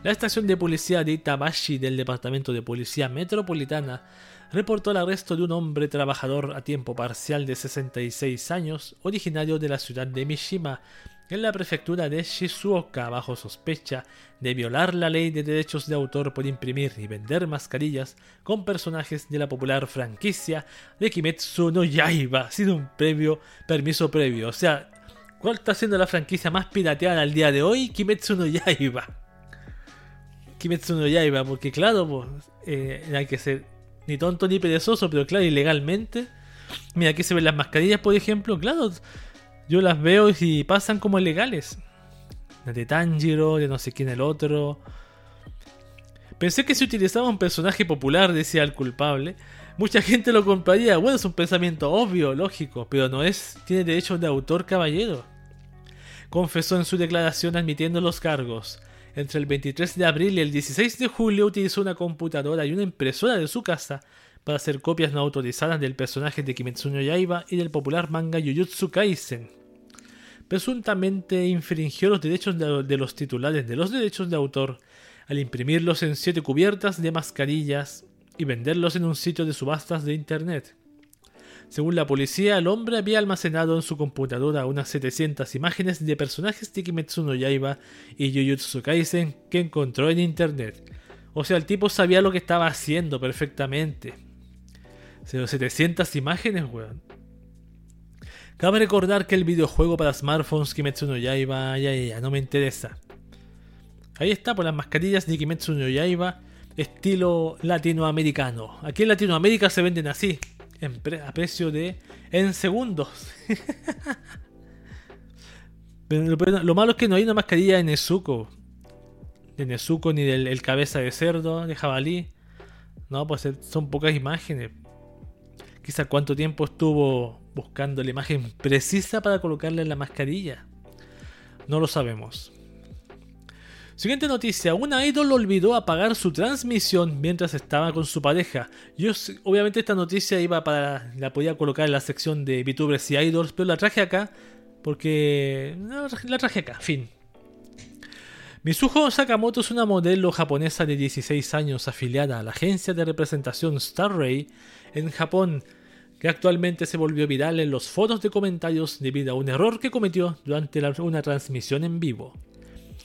La estación de policía de Itabashi del Departamento de Policía Metropolitana reportó el arresto de un hombre trabajador a tiempo parcial de 66 años, originario de la ciudad de Mishima, en la prefectura de Shizuoka, bajo sospecha de violar la ley de derechos de autor por imprimir y vender mascarillas con personajes de la popular franquicia de Kimetsu no Yaiba, sin un previo permiso previo. O sea, ¿cuál está siendo la franquicia más pirateada al día de hoy? Kimetsu no Yaiba. Kimetsu no Yaiba, porque claro, pues, eh, hay que ser ni tonto ni perezoso, pero claro, ilegalmente. Mira, aquí se ven las mascarillas, por ejemplo, claro, yo las veo y pasan como legales. De Tanjiro, de no sé quién el otro. Pensé que si utilizaba un personaje popular, decía el culpable, mucha gente lo compraría. Bueno, es un pensamiento obvio, lógico, pero no es. Tiene derecho de autor, caballero. Confesó en su declaración admitiendo los cargos. Entre el 23 de abril y el 16 de julio utilizó una computadora y una impresora de su casa para hacer copias no autorizadas del personaje de Kimetsu no Yaiba y del popular manga Jujutsu Kaisen. Presuntamente infringió los derechos de los titulares de los derechos de autor al imprimirlos en siete cubiertas de mascarillas y venderlos en un sitio de subastas de internet. Según la policía, el hombre había almacenado en su computadora unas 700 imágenes de personajes de Kimetsu no Yaiba y Jujutsu Kaisen que encontró en internet. O sea, el tipo sabía lo que estaba haciendo perfectamente. 700 imágenes, weón. Cabe recordar que el videojuego para smartphones Kimetsu no Yaiba ya, ya, no me interesa. Ahí está, por las mascarillas de Kimetsu no Yaiba, estilo latinoamericano. Aquí en Latinoamérica se venden así, a precio de en segundos. [LAUGHS] lo, malo es que no hay una mascarilla de Nezuko. De Nezuko ni del cabeza de cerdo, de jabalí. No, pues son pocas imágenes. Quizá cuánto tiempo estuvo buscando la imagen precisa para colocarle en la mascarilla. No lo sabemos. Siguiente noticia, una idol olvidó apagar su transmisión mientras estaba con su pareja. Yo obviamente esta noticia iba para la podía colocar en la sección de VTubers y idols, pero la traje acá porque la traje acá, fin. Mizuho Sakamoto es una modelo japonesa de 16 años afiliada a la agencia de representación Star Ray en Japón, que actualmente se volvió viral en los foros de comentarios debido a un error que cometió durante una transmisión en vivo.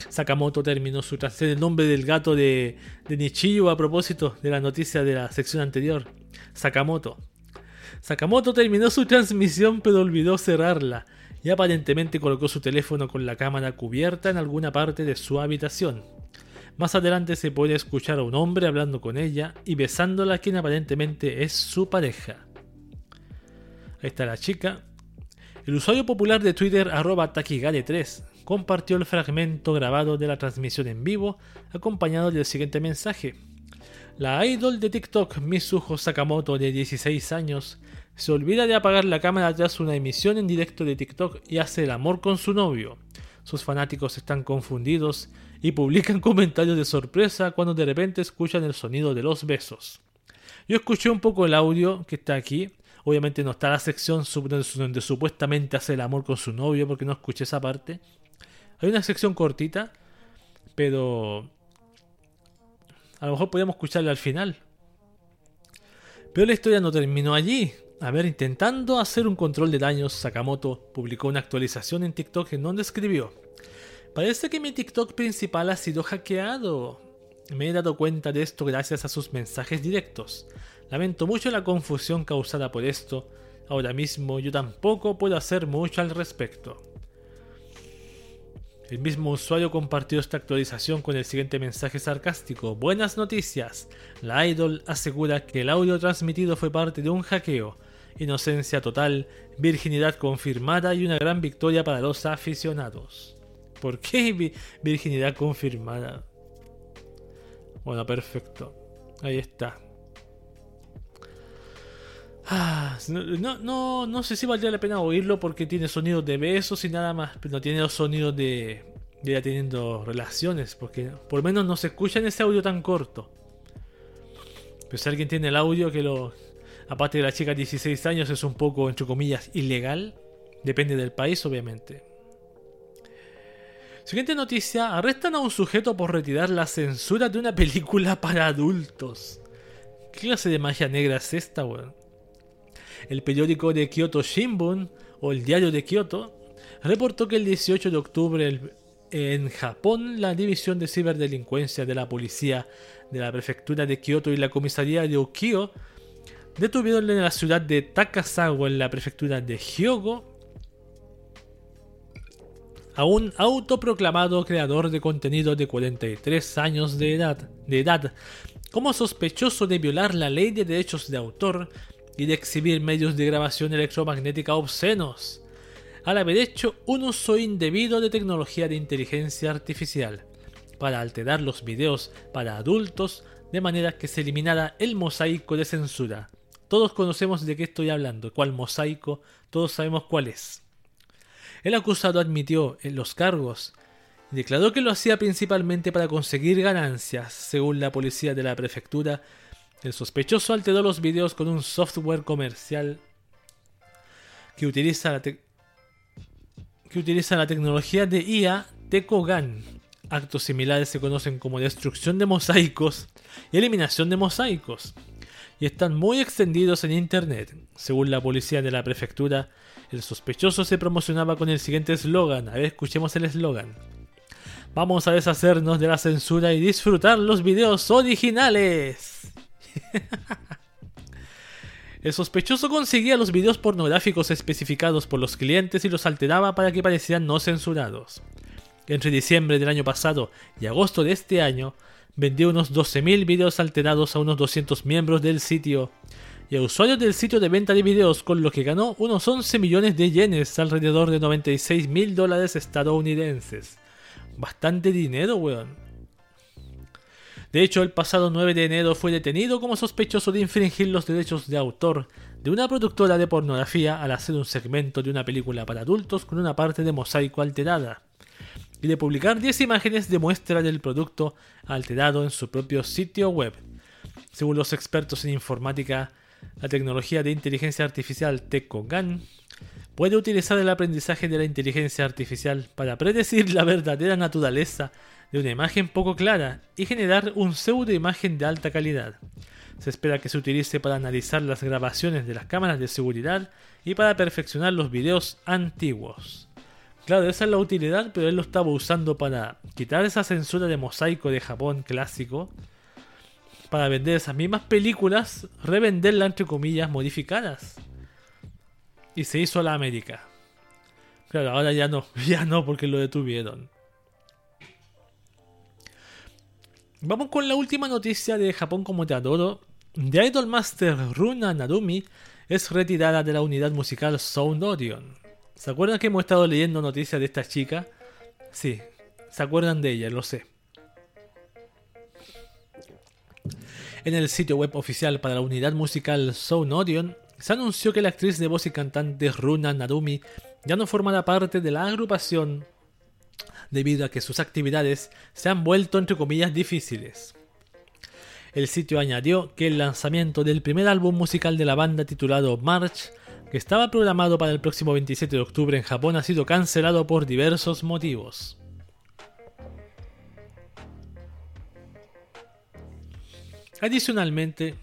Sakamoto terminó su transmisión el nombre del gato de, de a propósito de la noticia de la sección anterior. Sakamoto. Sakamoto terminó su transmisión pero olvidó cerrarla y aparentemente colocó su teléfono con la cámara cubierta en alguna parte de su habitación. Más adelante se puede escuchar a un hombre hablando con ella y besándola quien aparentemente es su pareja. Ahí está la chica. El usuario popular de Twitter arroba Takigare3 compartió el fragmento grabado de la transmisión en vivo, acompañado del siguiente mensaje. La idol de TikTok Mizuho Sakamoto de 16 años se olvida de apagar la cámara tras una emisión en directo de TikTok y hace el amor con su novio. Sus fanáticos están confundidos y publican [LAUGHS] comentarios de sorpresa cuando de repente escuchan el sonido de los besos. Yo escuché un poco el audio que está aquí. Obviamente no está la sección donde supuestamente hace el amor con su novio porque no escuché esa parte. Hay una sección cortita, pero a lo mejor podríamos escucharla al final. Pero la historia no terminó allí. A ver, intentando hacer un control de daños, Sakamoto publicó una actualización en TikTok en donde escribió: Parece que mi TikTok principal ha sido hackeado. Me he dado cuenta de esto gracias a sus mensajes directos. Lamento mucho la confusión causada por esto. Ahora mismo yo tampoco puedo hacer mucho al respecto. El mismo usuario compartió esta actualización con el siguiente mensaje sarcástico. Buenas noticias. La idol asegura que el audio transmitido fue parte de un hackeo. Inocencia total, virginidad confirmada y una gran victoria para los aficionados. ¿Por qué virginidad confirmada? Bueno, perfecto. Ahí está. Ah, no, no, no sé si valdría la pena oírlo porque tiene sonidos de besos y nada más, pero no tiene los sonidos de, de ella teniendo relaciones, porque por lo menos no se escucha en ese audio tan corto. Pero si alguien tiene el audio que lo, aparte de la chica de 16 años, es un poco, entre comillas, ilegal, depende del país, obviamente. Siguiente noticia, arrestan a un sujeto por retirar la censura de una película para adultos. ¿Qué clase de magia negra es esta, weón? El periódico de Kyoto Shimbun, o el diario de Kyoto, reportó que el 18 de octubre en Japón la división de ciberdelincuencia de la policía de la prefectura de Kyoto y la comisaría de Okio detuvieron en la ciudad de Takasawa en la prefectura de Hyogo a un autoproclamado creador de contenido de 43 años de edad, de edad como sospechoso de violar la ley de derechos de autor y de exhibir medios de grabación electromagnética obscenos, al haber hecho un uso indebido de tecnología de inteligencia artificial para alterar los videos para adultos de manera que se eliminara el mosaico de censura. Todos conocemos de qué estoy hablando, cuál mosaico, todos sabemos cuál es. El acusado admitió en los cargos y declaró que lo hacía principalmente para conseguir ganancias, según la policía de la prefectura el sospechoso alteró los videos con un software comercial que utiliza la, tecnología de IA Tekogan. Actos similares se conocen como destrucción de mosaicos y eliminación de mosaicos, y están muy extendidos en Internet. Según la policía de la prefectura, el sospechoso se promocionaba con el siguiente eslogan. A ver, escuchemos el eslogan. Vamos a deshacernos de la censura y disfrutar los videos originales. [LAUGHS] El sospechoso conseguía los videos pornográficos especificados por los clientes y los alteraba para que parecieran no censurados. Entre diciembre del año pasado y agosto de este año, vendió unos 12.000 videos alterados a unos 200 miembros del sitio y a usuarios del sitio de venta de videos, con lo que ganó unos 11 millones de yenes, alrededor de 96 mil dólares estadounidenses. Bastante dinero, weón. De hecho, el pasado 9 de enero fue detenido como sospechoso de infringir los derechos de autor de una productora de pornografía al hacer un segmento de una película para adultos con una parte de mosaico alterada y de publicar 10 imágenes de muestra del producto alterado en su propio sitio web. Según los expertos en informática, la tecnología de inteligencia artificial TECOGAN puede utilizar el aprendizaje de la inteligencia artificial para predecir la verdadera naturaleza de una imagen poco clara y generar un pseudo imagen de alta calidad. Se espera que se utilice para analizar las grabaciones de las cámaras de seguridad y para perfeccionar los videos antiguos. Claro, esa es la utilidad, pero él lo estaba usando para quitar esa censura de mosaico de Japón clásico, para vender esas mismas películas, revenderlas entre comillas modificadas. Y se hizo a la América. Claro, ahora ya no, [LAUGHS] ya no porque lo detuvieron. Vamos con la última noticia de Japón como te adoro. The Idol Master Runa Narumi es retirada de la unidad musical Sound Orion. ¿Se acuerdan que hemos estado leyendo noticias de esta chica? Sí, se acuerdan de ella, lo sé. En el sitio web oficial para la unidad musical Sound Orion se anunció que la actriz de voz y cantante Runa Narumi ya no formará parte de la agrupación debido a que sus actividades se han vuelto entre comillas difíciles. El sitio añadió que el lanzamiento del primer álbum musical de la banda titulado March, que estaba programado para el próximo 27 de octubre en Japón, ha sido cancelado por diversos motivos. Adicionalmente,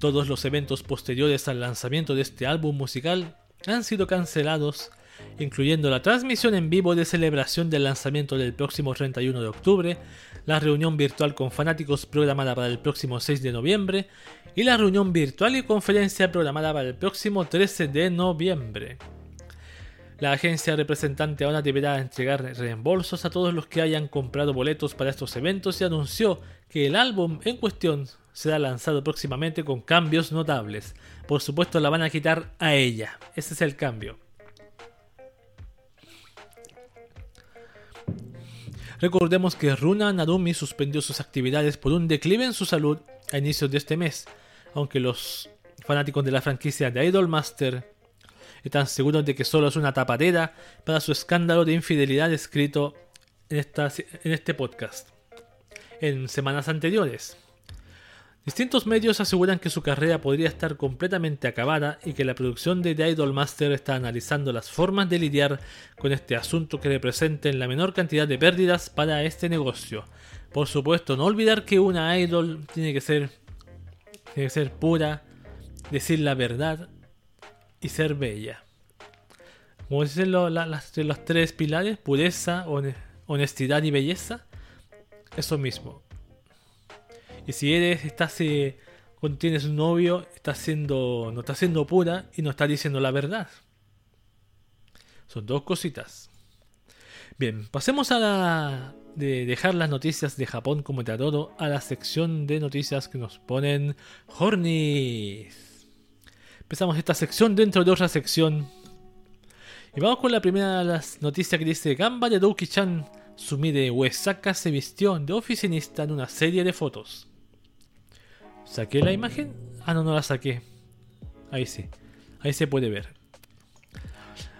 Todos los eventos posteriores al lanzamiento de este álbum musical han sido cancelados, incluyendo la transmisión en vivo de celebración del lanzamiento del próximo 31 de octubre, la reunión virtual con fanáticos programada para el próximo 6 de noviembre y la reunión virtual y conferencia programada para el próximo 13 de noviembre. La agencia representante ahora deberá entregar reembolsos a todos los que hayan comprado boletos para estos eventos y anunció que el álbum en cuestión será lanzado próximamente con cambios notables. Por supuesto la van a quitar a ella. Ese es el cambio. Recordemos que Runa Narumi suspendió sus actividades por un declive en su salud a inicios de este mes, aunque los fanáticos de la franquicia de Idolmaster están seguros de que solo es una tapadera para su escándalo de infidelidad escrito en, en este podcast en semanas anteriores. Distintos medios aseguran que su carrera podría estar completamente acabada y que la producción de The Idol Master está analizando las formas de lidiar con este asunto que representen la menor cantidad de pérdidas para este negocio. Por supuesto, no olvidar que una idol tiene que ser, tiene que ser pura, decir la verdad y ser bella. Como dicen los tres pilares, pureza, honestidad y belleza, eso mismo. Y si eres, estás, eh, cuando tienes un novio, estás siendo, no estás siendo pura y no estás diciendo la verdad. Son dos cositas. Bien, pasemos a la de dejar las noticias de Japón como te adoro a la sección de noticias que nos ponen Hornis. Empezamos esta sección dentro de otra sección. Y vamos con la primera de las noticias que dice Gamba de Douki-chan Sumide Uesaka se vistió de oficinista en una serie de fotos. ¿Saqué la imagen? Ah, no, no la saqué. Ahí sí. Ahí se puede ver.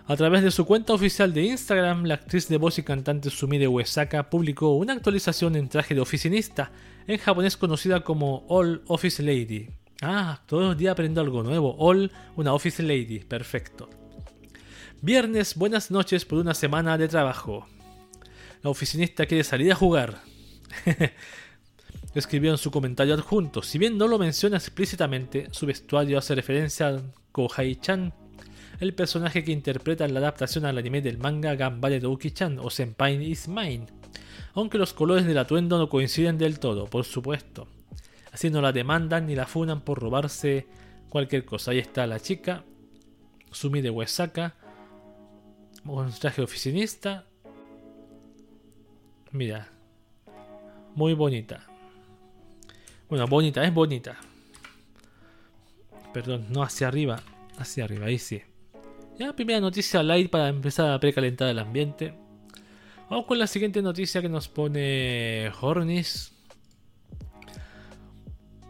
A través de su cuenta oficial de Instagram, la actriz de voz y cantante Sumide Uesaka publicó una actualización en traje de oficinista, en japonés conocida como All Office Lady. Ah, todos los días aprendo algo nuevo. All, una office lady. Perfecto. Viernes, buenas noches por una semana de trabajo. La oficinista quiere salir a jugar. [LAUGHS] Escribió en su comentario adjunto. Si bien no lo menciona explícitamente, su vestuario hace referencia a Kohai-chan, el personaje que interpreta en la adaptación al anime del manga Gambare Douki-chan o Senpai is Mine. Aunque los colores del atuendo no coinciden del todo, por supuesto. Así no la demandan ni la funan por robarse cualquier cosa. Ahí está la chica, Sumi de Huesaca, con traje oficinista. Mira, muy bonita. Bueno, bonita, es bonita. Perdón, no hacia arriba, hacia arriba, ahí sí. Ya, primera noticia light para empezar a precalentar el ambiente. Vamos con la siguiente noticia que nos pone Hornis.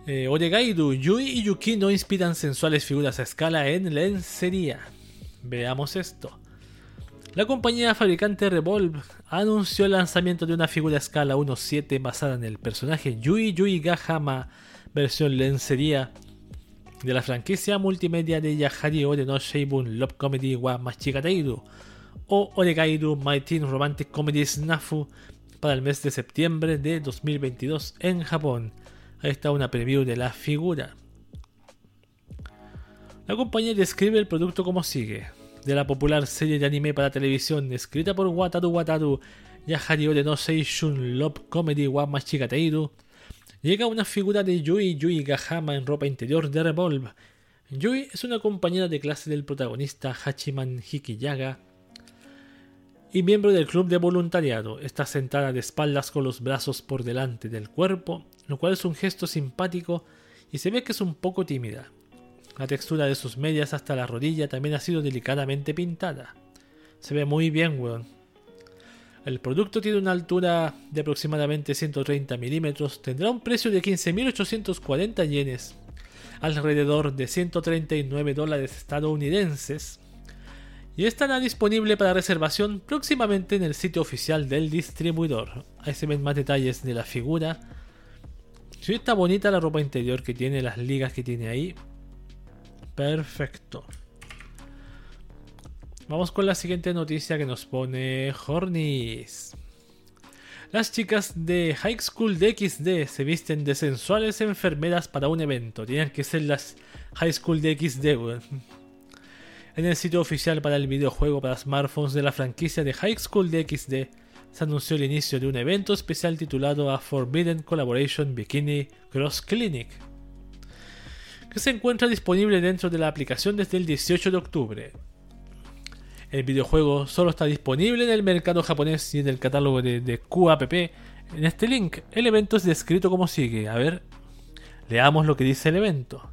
Eh, Oregairu, Yui y Yuki no inspiran sensuales figuras a escala en lencería. Veamos esto. La compañía fabricante Revolve anunció el lanzamiento de una figura a escala 1.7 basada en el personaje Yui Yui Gahama, versión lencería de la franquicia multimedia de Yahari Ore no Love Comedy wa Machigateiru o Oregairu My Teen Romantic Comedy Snafu para el mes de septiembre de 2022 en Japón. Ahí está una preview de la figura. La compañía describe el producto como sigue. De la popular serie de anime para televisión escrita por Wataru Wataru Yahari Ore no Seishun Love Comedy wa Machigateiru, llega una figura de Yui Yui Gahama en ropa interior de Revolve. Yui es una compañera de clase del protagonista Hachiman Hikiyaga y miembro del club de voluntariado. Está sentada de espaldas con los brazos por delante del cuerpo, lo cual es un gesto simpático y se ve que es un poco tímida. La textura de sus medias hasta la rodilla también ha sido delicadamente pintada. Se ve muy bien, weón. El producto tiene una altura de aproximadamente 130 milímetros, tendrá un precio de 15.840 yenes, alrededor de 139 dólares estadounidenses, y estará disponible para reservación próximamente en el sitio oficial del distribuidor. Ahí se ven más detalles de la figura. Sí, está bonita la ropa interior que tiene, las ligas que tiene ahí. Perfecto. Vamos con la siguiente noticia que nos pone Hornis. Las chicas de High School DxD se visten de sensuales enfermeras para un evento. Tenían que ser las High School DxD. En el sitio oficial para el videojuego para smartphones de la franquicia de High School DxD se anunció el inicio de un evento especial titulado A Forbidden Collaboration Bikini Cross Clinic, que se encuentra disponible dentro de la aplicación desde el 18 de octubre. El videojuego solo está disponible en el mercado japonés y en el catálogo de, QAPP. En este link, el evento es descrito como sigue. A ver, leamos lo que dice el evento.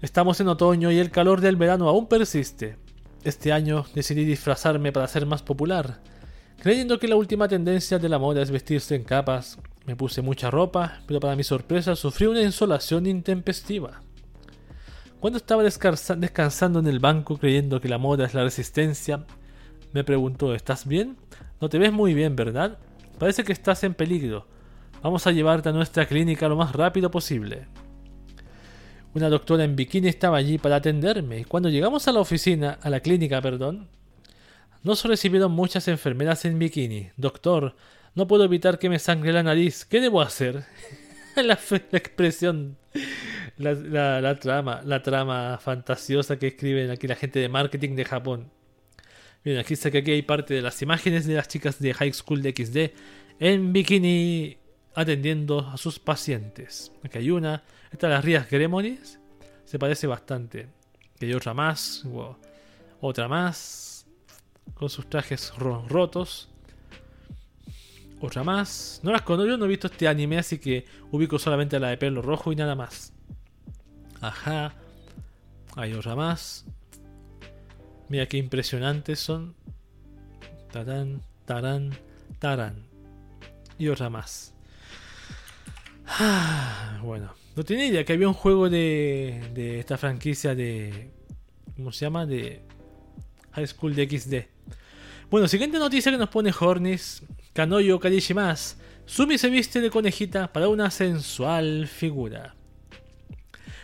Estamos en otoño y el calor del verano aún persiste. Este año decidí disfrazarme para ser más popular. Creyendo que la última tendencia de la moda es vestirse en capas, me puse mucha ropa, pero para mi sorpresa sufrí una insolación intempestiva. Cuando estaba descansando en el banco creyendo que la moda es la resistencia, me preguntó, ¿estás bien? No te ves muy bien, ¿verdad? Parece que estás en peligro. Vamos a llevarte a nuestra clínica lo más rápido posible. Una doctora en bikini estaba allí para atenderme cuando llegamos a la oficina, a la clínica, perdón, nos recibieron muchas enfermeras en bikini. Doctor, no puedo evitar que me sangre la nariz. ¿Qué debo hacer? [LAUGHS] la, expresión la, trama, la trama fantasiosa que escriben aquí la gente de marketing de Japón. Miren, aquí está que aquí hay parte de las imágenes de las chicas de High School de XD en bikini atendiendo a sus pacientes. Aquí hay una. Esta las Rías Gremonis. Se parece bastante. Que hay otra más. Otra más. Con sus trajes rotos. Otra más. No las conozco, no he visto este anime, así que ubico solamente la de pelo rojo y nada más. Ajá. Hay otra más. Mira qué impresionantes son. Tarán, tarán, tarán. Y otra más. Ah, bueno, no tenía idea que había un juego de, de esta franquicia de. ¿Cómo se llama? De High School de XD. Bueno, siguiente noticia que nos pone Hornis. Kanoyo Kadishimas. Sumi se viste de conejita para una sensual figura.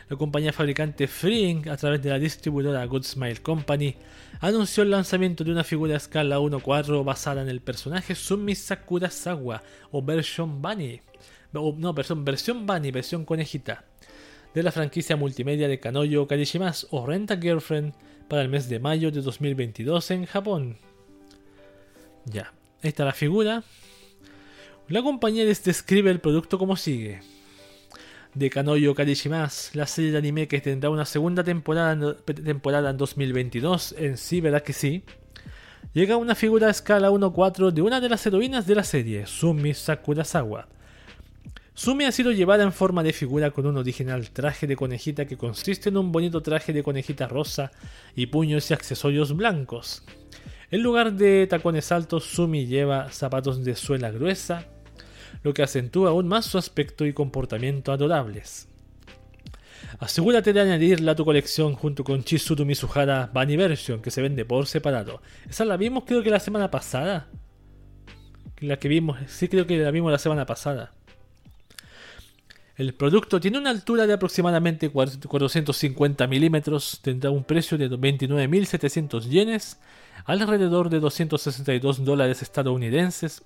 La compañía fabricante Freeing, a través de la distribuidora Good Smile Company, anunció el lanzamiento de una figura a escala 1-4 basada en el personaje Sumi Sakurazawa o Version Bunny. no, versión, versión Bunny, versión conejita. De la franquicia multimedia de Kanoyo Karishimas o Renta Girlfriend para el mes de mayo de 2022 en Japón. Ya, ahí está la figura. La compañía describe el producto como sigue de Kanoyo Karishimas, la serie de anime que tendrá una segunda temporada, en 2022, en sí, ¿verdad que sí? Llega una figura a escala 1-4 de una de las heroínas de la serie, Sumi Sakurazawa. Sumi ha sido llevada en forma de figura con un original traje de conejita que consiste en un bonito traje de conejita rosa y puños y accesorios blancos. En lugar de tacones altos, Sumi lleva zapatos de suela gruesa, lo que acentúa aún más su aspecto y comportamiento adorables. Asegúrate de añadirla a tu colección junto con Chizuru Mizuhara Bunny Version, que se vende por separado. Esa la vimos creo que la semana pasada. La que vimos, sí creo que la vimos la semana pasada. El producto tiene una altura de aproximadamente 450 milímetros, tendrá un precio de 29.700 yenes, alrededor de 262 dólares estadounidenses,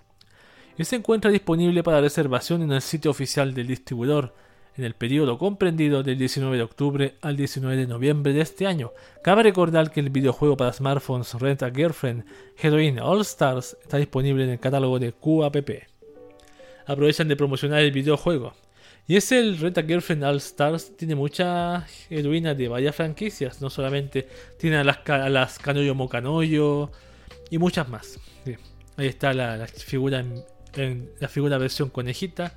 y se encuentra disponible para reservación en el sitio oficial del distribuidor en el periodo comprendido del 19 de octubre al 19 de noviembre de este año. Cabe recordar que el videojuego para smartphones Rent a Girlfriend Heroine All Stars está disponible en el catálogo de QAPP. Aprovechan de promocionar el videojuego. Y es el Rent a Girlfriend All Stars, tiene muchas heroínas de varias franquicias, no solamente tiene a las, a las Kanoyo Mokanoyo y muchas más. Ahí está la, figura en la figura versión conejita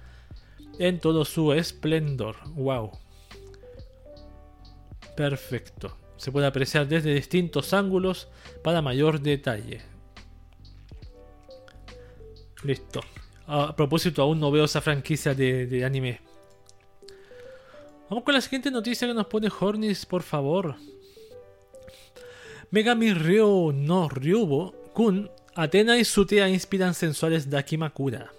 en todo su esplendor. ¡Wow! Perfecto. Se puede apreciar desde distintos ángulos para mayor detalle. Listo. A propósito, aún no veo esa franquicia de, anime. Vamos con la siguiente noticia que nos pone Hornis, por favor. Megami Ryo no Ryubo Kun Atena y Sutea inspiran sensuales de Akimakura.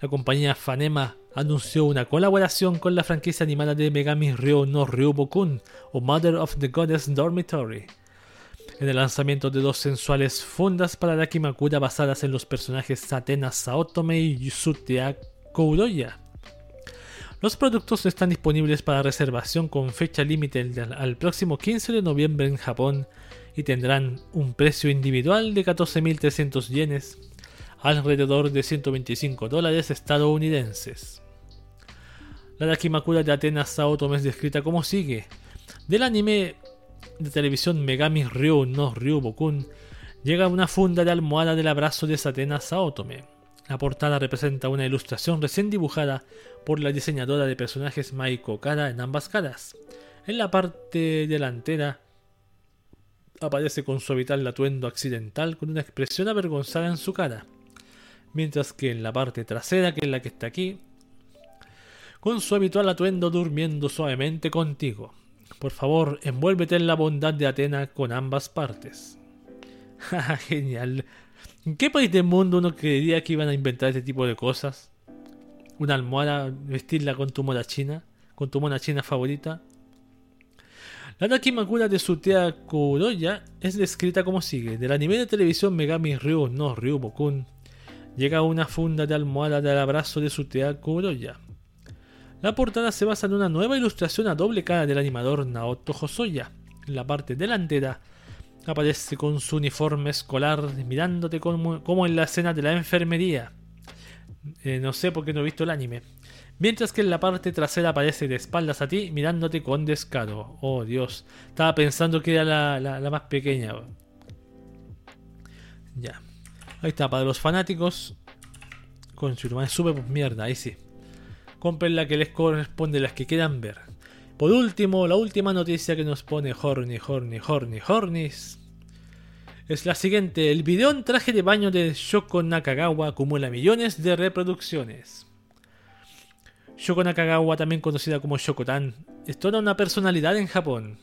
La compañía Fanema anunció una colaboración con la franquicia animada de Megami Ryo no Ryubokun o Mother of the Goddess Dormitory. en el lanzamiento de dos sensuales fundas para la Kimakura basadas en los personajes Satena Saotome y Yusutea Kouroya. Los productos están disponibles para reservación con fecha límite al próximo 15 de noviembre en Japón y tendrán un precio individual de 14.300 yenes, alrededor de 125 dólares estadounidenses. La Dakimakura de Atenas Saotome es descrita como sigue. Del anime de televisión Megami Ryu no Ryubokun llega una funda de almohada del abrazo de Satena Saotome. La portada representa una ilustración recién dibujada por la diseñadora de personajes Maiko Kara en ambas caras. En la parte delantera aparece con su habitual atuendo accidental con una expresión avergonzada en su cara, mientras que en la parte trasera, que es la que está aquí, con su habitual atuendo durmiendo suavemente contigo. Por favor, envuélvete en la bondad de Atena con ambas partes. [LAUGHS] Genial. ¿En qué país del mundo uno creería que iban a inventar este tipo de cosas? Una almohada, vestirla con tu mona china, con tu mona china favorita. La Nakimakura de Sutea Kuroya es descrita como sigue. Del anime de televisión Megami Ryu no Ryubokun llega una funda de almohada del abrazo de Sutea Kuroya. La portada se basa en una nueva ilustración a doble cara del animador Naoto Hosoya. En la parte delantera aparece con su uniforme escolar mirándote como, en la escena de la enfermería. Eh, no sé por qué no he visto el anime. Mientras que en la parte trasera aparece de espaldas a ti mirándote con descaro. Oh Dios, estaba pensando que era la, más pequeña. Ya. Ahí está, para los fanáticos. Con su es súper mierda, ahí sí compren la que les corresponde, las que quieran ver. Por último, la última noticia que nos pone Horny, Horny, Horny, Hornis es la siguiente. El video en traje de baño de Shoko Nakagawa acumula millones de reproducciones. Shoko Nakagawa, también conocida como Shokotan, es toda una personalidad en Japón.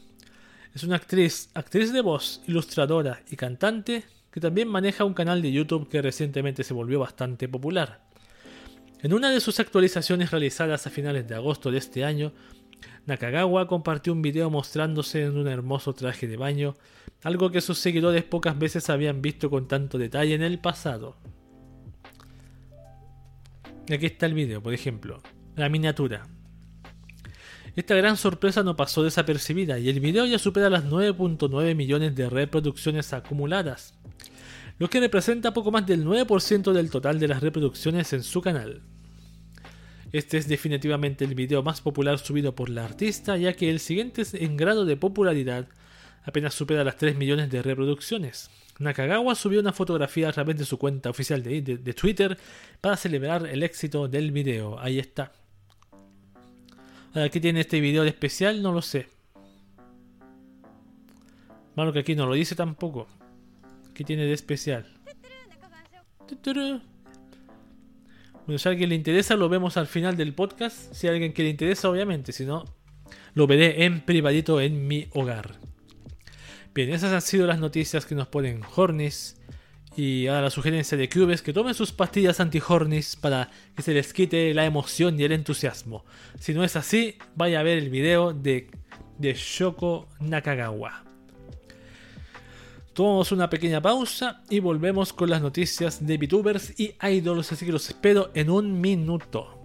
Es una actriz, actriz de voz, ilustradora y cantante que también maneja un canal de YouTube que recientemente se volvió bastante popular. En una de sus actualizaciones realizadas a finales de agosto de este año, Nakagawa compartió un video mostrándose en un hermoso traje de baño, algo que sus seguidores pocas veces habían visto con tanto detalle en el pasado. Aquí está el video, por ejemplo, la miniatura. Esta gran sorpresa no pasó desapercibida y el video ya supera las 9.9 millones de reproducciones acumuladas lo que representa poco más del 9% del total de las reproducciones en su canal. Este es definitivamente el video más popular subido por la artista, ya que el siguiente en grado de popularidad apenas supera las 3 millones de reproducciones. Nakagawa subió una fotografía a través de su cuenta oficial de, Twitter para celebrar el éxito del video. Ahí está. Ahora, ¿qué tiene este video de especial? No lo sé. Malo que aquí no lo dice tampoco. ¿Qué tiene de especial? Bueno, si a alguien le interesa, lo vemos al final del podcast. Si a alguien que le interesa, obviamente. Si no, lo veré en privadito en mi hogar. Bien, esas han sido las noticias que nos ponen Hornis. Y ahora la sugerencia de Cubes que tomen sus pastillas anti-Hornis para que se les quite la emoción y el entusiasmo. Si no es así, vaya a ver el video de, de Shoko Nakagawa. Tomamos una pequeña pausa y volvemos con las noticias de VTubers y idols, así que los espero en un minuto.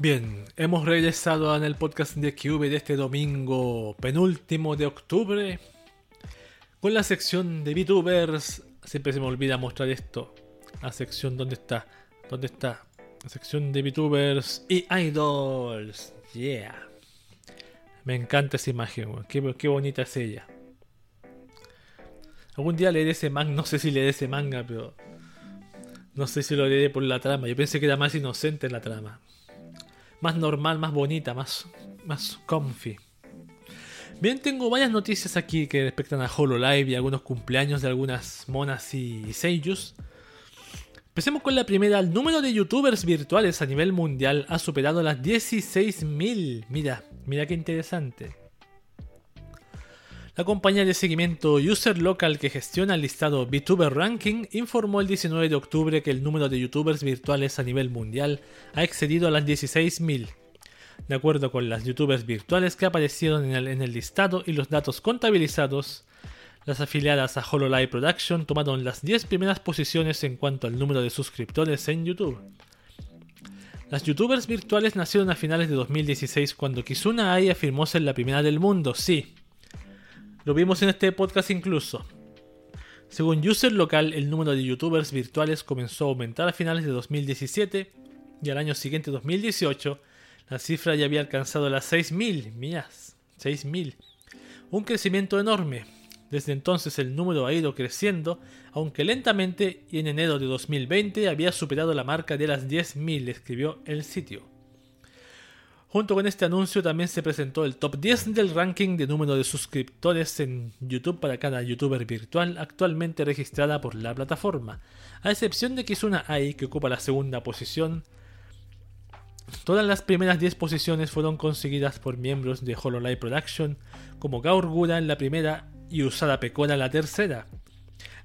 Bien, hemos regresado en el podcast de QV de este domingo penúltimo de octubre con la sección de VTubers. Siempre se me olvida mostrar esto. La sección, ¿dónde está? ¿Dónde está? La sección de VTubers y idols. Yeah. Me encanta esa imagen, qué, bonita es ella. Algún día leeré ese manga, no sé si leeré ese manga, pero no sé si lo leeré por la trama. Yo pensé que era más inocente la trama. Más normal, más bonita, más, más comfy. Bien, tengo varias noticias aquí que respectan a Hololive y algunos cumpleaños de algunas monas y seiyus. Empecemos con la primera. El número de youtubers virtuales a nivel mundial ha superado las 16.000. Mira, mira qué interesante. La compañía de seguimiento User Local que gestiona el listado VTuber Ranking informó el 19 de octubre que el número de youtubers virtuales a nivel mundial ha excedido a las 16.000. De acuerdo con las youtubers virtuales que aparecieron en el, en el listado y los datos contabilizados, las afiliadas a HoloLive Production tomaron las 10 primeras posiciones en cuanto al número de suscriptores en YouTube. Las youtubers virtuales nacieron a finales de 2016 cuando Kizuna Ai afirmó ser la primera del mundo, sí. Lo vimos en este podcast incluso. Según User Local, el número de youtubers virtuales comenzó a aumentar a finales de 2017 y al año siguiente, 2018, la cifra ya había alcanzado las 6.000, mías, 6.000. Un crecimiento enorme. Desde entonces el número ha ido creciendo, aunque lentamente, y en enero de 2020 había superado la marca de las 10.000, escribió el sitio. Junto con este anuncio también se presentó el top 10 del ranking de número de suscriptores en YouTube para cada youtuber virtual actualmente registrada por la plataforma, a excepción de Kizuna Ai que ocupa la segunda posición. Todas las primeras 10 posiciones fueron conseguidas por miembros de Hololive Production, como Gaurgura en la primera y Usada Pecora en la tercera.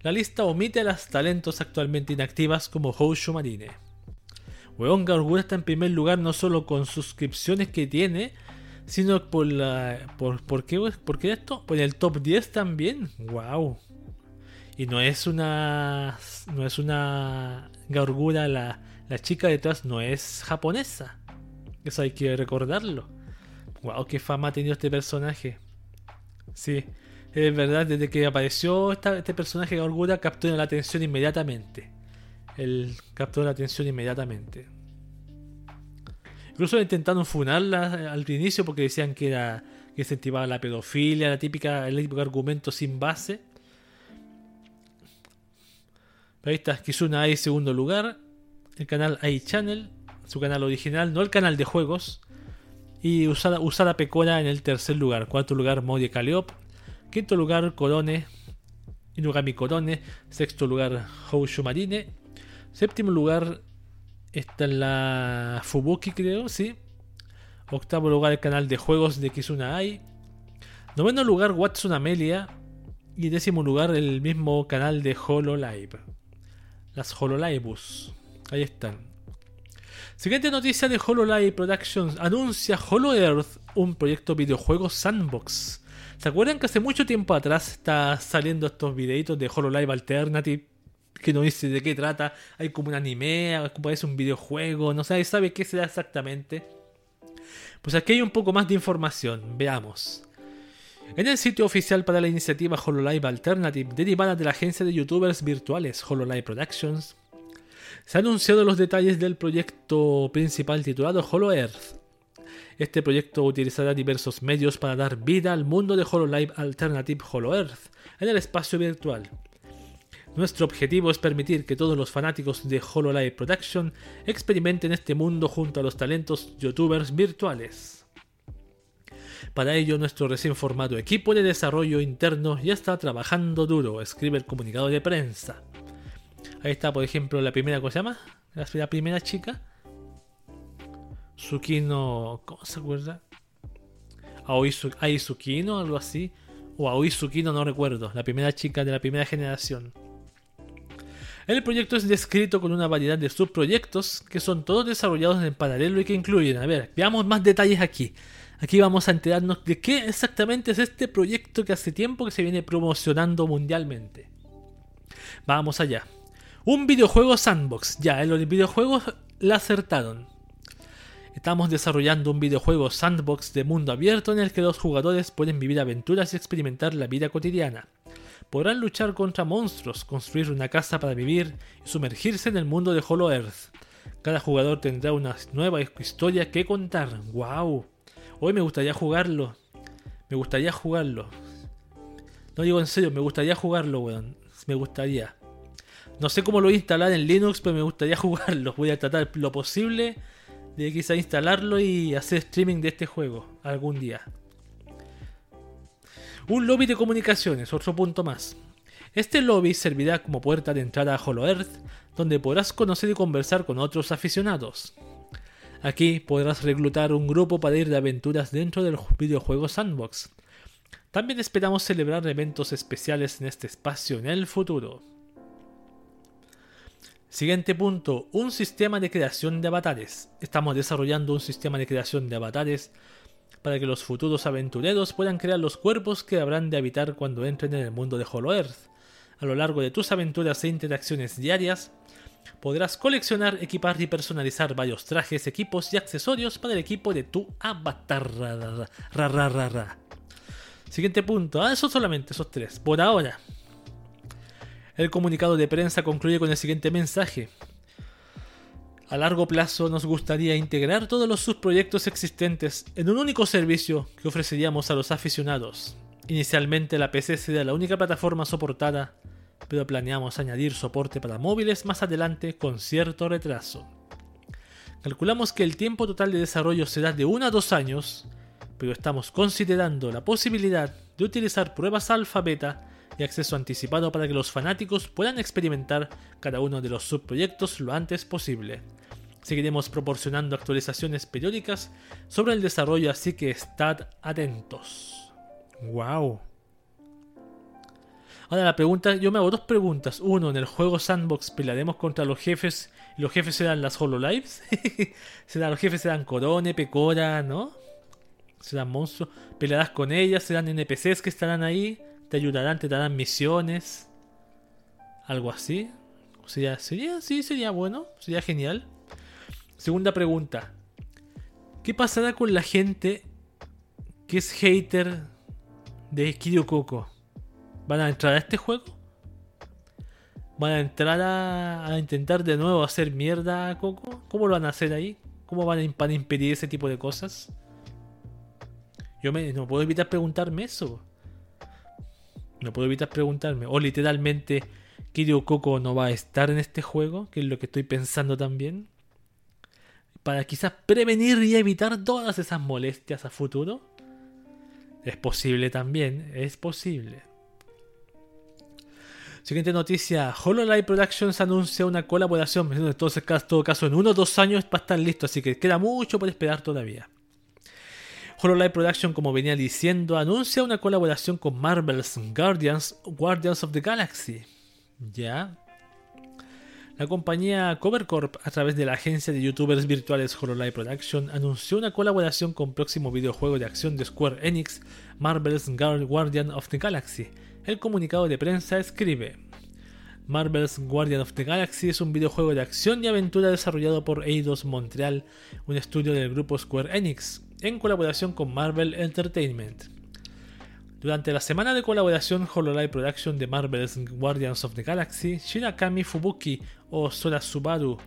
La lista omite a las talentos actualmente inactivas como Houshu Marine. Weón, Gargura está en primer lugar no solo con suscripciones que tiene, sino por la. ¿Por, por, qué, ¿Por qué esto? Por el top 10 también. ¡Wow! Y no es una. No es una. Gargura, la, la chica detrás no es japonesa. Eso hay que recordarlo. ¡Wow! ¡Qué fama ha tenido este personaje! Sí, es verdad, desde que apareció este personaje Gargura captura la atención inmediatamente él captó la atención inmediatamente. Incluso intentaron funarla al inicio porque decían que era que incentivaba la pedofilia, la típica, el típico argumento sin base. Pero ahí está Kizuna Ai segundo lugar, el canal Ai Channel, su canal original, no el canal de juegos. Y Usada, Usada Pecora en el tercer lugar. Cuarto lugar Modi Caleop. Quinto lugar Corone. Inugami Corone. Sexto lugar Houshu Marine. Séptimo lugar está en la Fubuki, creo, sí. Octavo lugar el canal de juegos de Kizuna Ai. Noveno lugar Watson Amelia. Y décimo lugar el mismo canal de Hololive. Las Hololivebus. Ahí están. Siguiente noticia de Hololive Productions. Anuncia Holo Earth, un proyecto videojuego sandbox. ¿Se acuerdan que hace mucho tiempo atrás está saliendo estos videitos de Hololive Alternative? Que no dice de qué trata. Hay como un anime, parece un videojuego, no sé, sabe qué será exactamente. Pues aquí hay un poco más de información, veamos. En el sitio oficial para la iniciativa HoloLive Alternative, derivada de la agencia de youtubers virtuales HoloLive Productions, se han anunciado los detalles del proyecto principal titulado Holo Earth. Este proyecto utilizará diversos medios para dar vida al mundo de HoloLive Alternative Holo Earth en el espacio virtual. Nuestro objetivo es permitir que todos los fanáticos de HoloLive Production experimenten este mundo junto a los talentos youtubers virtuales. Para ello, nuestro recién formado equipo de desarrollo interno ya está trabajando duro, escribe el comunicado de prensa. Ahí está, por ejemplo, la primera, ¿cómo se llama? La primera chica. Tsukino. ¿Cómo se acuerda? Aoi Tsukino, algo así. O Aoi Tsukino, no recuerdo. La primera chica de la primera generación. El proyecto es descrito con una variedad de subproyectos que son todos desarrollados en paralelo y que incluyen, a ver, veamos más detalles aquí. Aquí vamos a enterarnos de qué exactamente es este proyecto que hace tiempo que se viene promocionando mundialmente. Vamos allá. Un videojuego sandbox. Ya, en los videojuegos la acertaron. Estamos desarrollando un videojuego sandbox de mundo abierto en el que los jugadores pueden vivir aventuras y experimentar la vida cotidiana podrán luchar contra monstruos, construir una casa para vivir y sumergirse en el mundo de Hollow Earth. Cada jugador tendrá una nueva historia que contar. ¡Wow! Hoy me gustaría jugarlo. Me gustaría jugarlo. No digo en serio, me gustaría jugarlo, weón. Me gustaría. No sé cómo lo voy a instalar en Linux, pero me gustaría [LAUGHS] jugarlo. Voy a tratar lo posible de quizá instalarlo y hacer streaming de este juego algún día. Un lobby de comunicaciones, otro punto más. Este lobby servirá como puerta de entrada a Hollow Earth, donde podrás conocer y conversar con otros aficionados. Aquí podrás reclutar un grupo para ir de aventuras dentro del videojuego Sandbox. También esperamos celebrar eventos especiales en este espacio en el futuro. Siguiente punto, un sistema de creación de avatares. Estamos desarrollando un sistema de creación de avatares para que los futuros aventureros puedan crear los cuerpos que habrán de habitar cuando entren en el mundo de Hollow Earth. A lo largo de tus aventuras e interacciones diarias, podrás coleccionar, equipar y personalizar varios trajes, equipos y accesorios para el equipo de tu avatar. Siguiente punto. Ah, eso solamente, esos tres. Por ahora. El comunicado de prensa concluye con el siguiente mensaje. A largo plazo nos gustaría integrar todos los subproyectos existentes en un único servicio que ofreceríamos a los aficionados. Inicialmente la PC sería la única plataforma soportada, pero planeamos añadir soporte para móviles más adelante con cierto retraso. Calculamos que el tiempo total de desarrollo será de 1 a 2 años, pero estamos considerando la posibilidad de utilizar pruebas alfa beta y acceso anticipado para que los fanáticos puedan experimentar cada uno de los subproyectos lo antes posible. Seguiremos proporcionando actualizaciones periódicas sobre el desarrollo, así que estad atentos. ¡Wow! Ahora la pregunta, yo me hago dos preguntas. Uno, en el juego Sandbox pelearemos contra los jefes y los jefes serán las HoloLives. [LAUGHS] serán, los jefes serán Corone, Pecora, ¿no? Serán monstruos. Pelearás con ellas, serán NPCs que estarán ahí te ayudarán, te darán misiones. Algo así. Sería, sería, sí, sería bueno, sería genial. Segunda pregunta. ¿Qué pasará con la gente que es hater de Kiryu Coco? ¿Van a entrar a este juego? ¿Van a entrar a, intentar de nuevo hacer mierda a Coco? ¿Cómo lo van a hacer ahí? ¿Cómo van a, impedir ese tipo de cosas? Yo me, no puedo evitar preguntarme eso. No puedo evitar preguntarme. O literalmente, Kiryu Coco no va a estar en este juego, que es lo que estoy pensando también. Para quizás prevenir y evitar todas esas molestias a futuro. Es posible también, es posible. Siguiente noticia, HoloLive Productions anuncia una colaboración, en todo caso en uno o dos años para estar listo, así que queda mucho por esperar todavía. HoloLive Production, como venía diciendo, anuncia una colaboración con Marvel's Guardians, Guardians of the Galaxy. Ya. La compañía Covercorp, a través de la agencia de youtubers virtuales HoloLive Production, anunció una colaboración con próximo videojuego de acción de Square Enix, Marvel's Guardian of the Galaxy. El comunicado de prensa escribe: Marvel's Guardian of the Galaxy es un videojuego de acción y aventura desarrollado por Eidos Montreal, un estudio del grupo Square Enix en colaboración con Marvel Entertainment. Durante la semana de colaboración HoloLive Production de Marvel's Guardians of the Galaxy, Shirakami Fubuki o Sora Subaru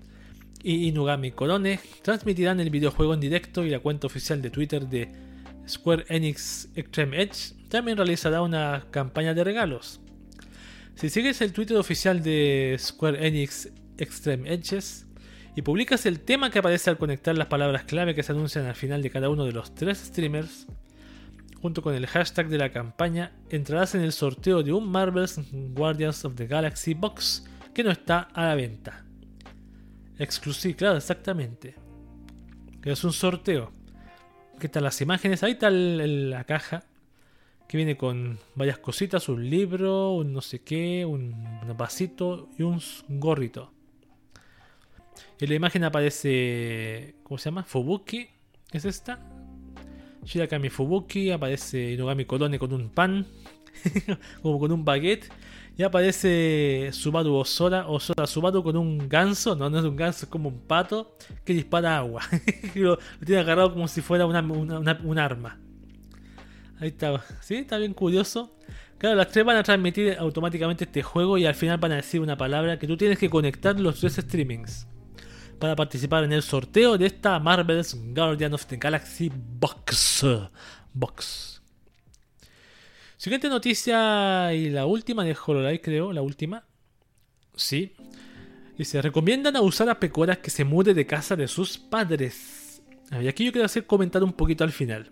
y Inugami Korone transmitirán el videojuego en directo y la cuenta oficial de Twitter de Square Enix Extreme Edge también realizará una campaña de regalos. Si sigues el Twitter oficial de Square Enix Extreme Edges, y publicas el tema que aparece al conectar las palabras clave que se anuncian al final de cada uno de los tres streamers, junto con el hashtag de la campaña, entrarás en el sorteo de un Marvel's Guardians of the Galaxy Box que no está a la venta. Exclusivo, claro, exactamente. Es un sorteo. ¿Qué están las imágenes? Ahí está la caja que viene con varias cositas, un libro, un no sé qué, un vasito y un gorrito. En la imagen aparece. ¿Cómo se llama? Fubuki. ¿Es esta? Shirakami Fubuki. Aparece Inogami Korone con un pan. [LAUGHS] como con un baguette. Y aparece Subaru Osora. Osora Subaru con un ganso. No, no es un ganso, es como un pato. Que dispara agua. [LAUGHS] lo, tiene agarrado como si fuera un arma. Ahí está. ¿Sí? Está bien curioso. Claro, las tres van a transmitir automáticamente este juego y al final van a decir una palabra que tú tienes que conectar los tres streamings para participar en el sorteo de esta Marvel's Guardian of the Galaxy Box. Box. Siguiente noticia y la última de HoloLive, creo, la última. Sí. Dice, recomiendan a usar a pecoras que se mude de casa de sus padres. Y aquí yo quiero hacer comentar un poquito al final.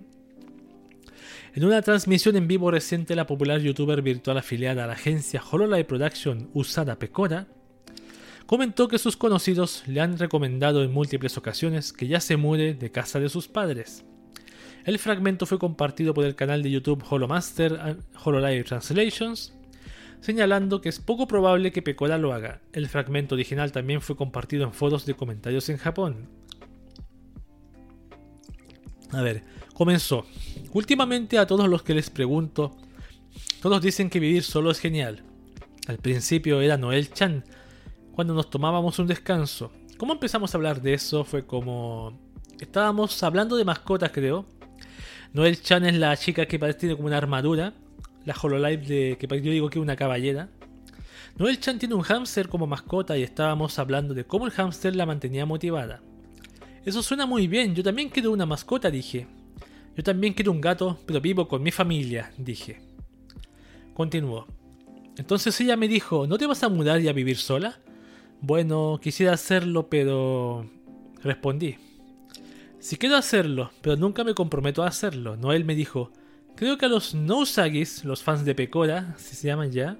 En una transmisión en vivo reciente, la popular youtuber virtual afiliada a la agencia HoloLive Production, Usada Pecora, comentó que sus conocidos le han recomendado en múltiples ocasiones que ya se mude de casa de sus padres. El fragmento fue compartido por el canal de YouTube Holomaster Hololive Translations. señalando que es poco probable que Pecora lo haga. El fragmento original también fue compartido en foros de comentarios en Japón. A ver, comenzó. Últimamente a todos los que les pregunto, todos dicen que vivir solo es genial. Al principio era Noel Chan, cuando nos tomábamos un descanso. ¿Cómo empezamos a hablar de eso? Fue como... Estábamos hablando de mascotas, creo. Noel Chan es la chica que tiene como una armadura. La Hololive de que yo digo que es una caballera. Noel Chan tiene un hámster como mascota y estábamos hablando de cómo el hámster la mantenía motivada. Eso suena muy bien, yo también quiero una mascota, dije. Yo también quiero un gato, pero vivo con mi familia, dije. Continuó. Entonces ella me dijo, ¿no te vas a mudar y a vivir sola? Bueno, quisiera hacerlo, pero... Respondí. Si quiero hacerlo, pero nunca me comprometo a hacerlo. Noel me dijo, creo que a los no Usagis, los fans de Pecora, si se llaman ya,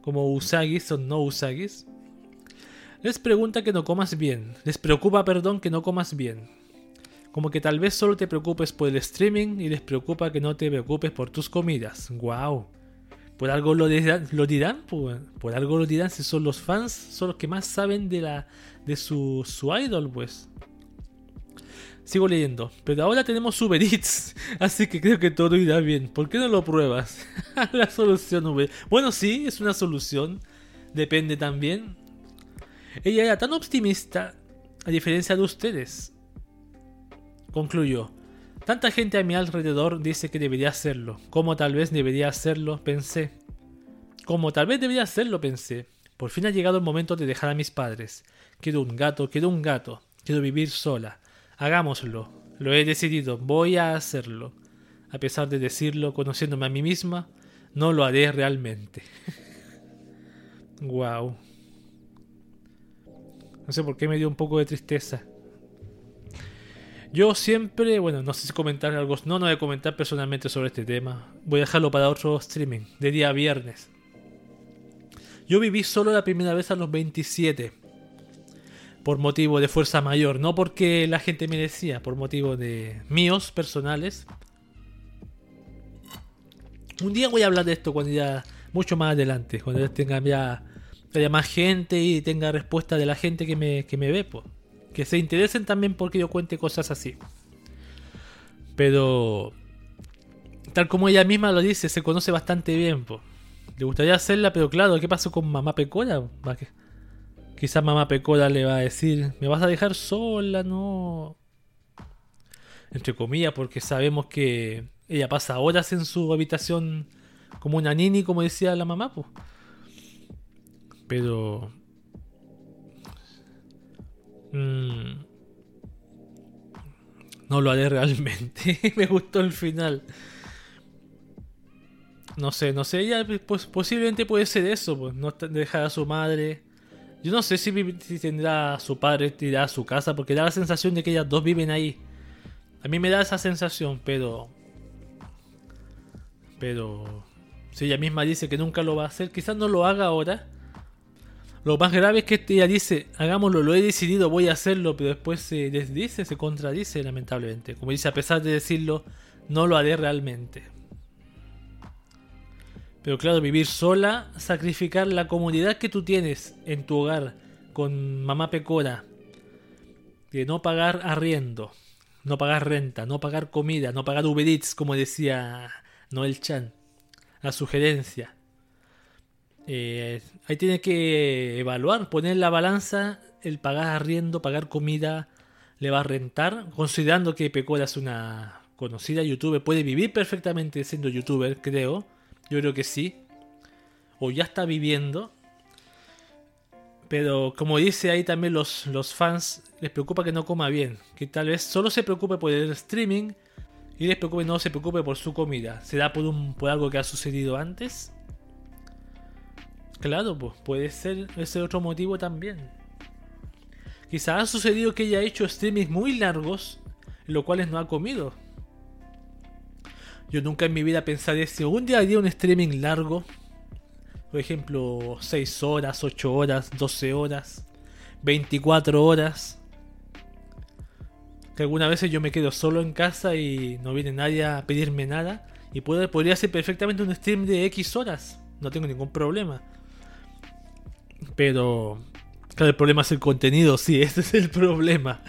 como Usagis o no Usagis, les pregunta que no comas bien. Les preocupa, perdón, que no comas bien. Como que tal vez solo te preocupes por el streaming y les preocupa que no te preocupes por tus comidas. ¡Wow! Por algo lo dirán, lo dirán por, algo lo dirán si son los fans, son los que más saben de la de su, su idol, pues. Sigo leyendo, pero ahora tenemos Uber Eats, [LAUGHS] así que creo que todo irá bien. ¿Por qué no lo pruebas? [LAUGHS] la solución Uber. Bueno, sí, es una solución. Depende también. Ella era tan optimista, a diferencia de ustedes. Concluyó. Tanta gente a mi alrededor dice que debería hacerlo. ¿Cómo tal vez debería hacerlo? Pensé. Como tal vez debería hacerlo, pensé. Por fin ha llegado el momento de dejar a mis padres. Quiero un gato, quiero un gato. Quiero vivir sola. Hagámoslo. Lo he decidido. Voy a hacerlo. A pesar de decirlo, conociéndome a mí misma, no lo haré realmente. [LAUGHS] wow. No sé por qué me dio un poco de tristeza. Yo siempre, bueno, no sé si comentar algo, no, no voy a comentar personalmente sobre este tema. Voy a dejarlo para otro streaming, de día viernes. Yo viví solo la primera vez a los 27. Por motivo de fuerza mayor, no porque la gente me decía, por motivo de míos personales. Un día voy a hablar de esto cuando ya, mucho más adelante, cuando ya tenga ya, haya más gente y tenga respuesta de la gente que me, que me ve, pues que se interesen también porque yo cuente cosas así. Pero, tal como ella misma lo dice, se conoce bastante bien. Le gustaría hacerla, pero claro, ¿qué pasó con mamá Pecora? Quizás mamá Pecora le va a decir, me vas a dejar sola, no. Entre comillas, porque sabemos que ella pasa horas en su habitación como una nini, como decía la mamá. Pues. Pero Mm. No lo haré realmente. [LAUGHS] Me gustó el final. No sé, no sé. Ella pues, posiblemente puede ser eso. Pues, no dejar a su madre. Yo no sé si, tendrá a su padre tirada a su casa. Porque da la sensación de que ellas dos viven ahí. A mí me da esa sensación, pero. Pero. Si ella misma dice que nunca lo va a hacer, quizás no lo haga ahora. Lo más grave es que ella dice, hagámoslo, lo he decidido, voy a hacerlo, pero después se desdice, se contradice lamentablemente. Como dice, a pesar de decirlo, no lo haré realmente. Pero claro, vivir sola, sacrificar la comodidad que tú tienes en tu hogar con mamá pecora, de no pagar arriendo, no pagar renta, no pagar comida, no pagar Uber Eats, como decía Noel Chan, la sugerencia eh, ahí tiene que evaluar, poner la balanza, el pagar arriendo, pagar comida, le va a rentar, considerando que Pecora es una conocida youtuber, puede vivir perfectamente siendo youtuber, creo. Yo creo que sí. O ya está viviendo. Pero como dice ahí también los, los fans, les preocupa que no coma bien. Que tal vez solo se preocupe por el streaming y les preocupe no se preocupe por su comida. ¿Será por, un, por algo que ha sucedido antes? Claro, pues puede ser ese otro motivo también. Quizás ha sucedido que ella ha hecho streamings muy largos, los cuales no ha comido. Yo nunca en mi vida pensaría si un día haría un streaming largo, por ejemplo, 6 horas, 8 horas, 12 horas, 24 horas. Que algunas veces yo me quedo solo en casa y no viene nadie a pedirme nada. Y podría ser perfectamente un stream de X horas no tengo ningún problema. Pero, claro, el problema es el contenido, sí, [LAUGHS] ese es el problema.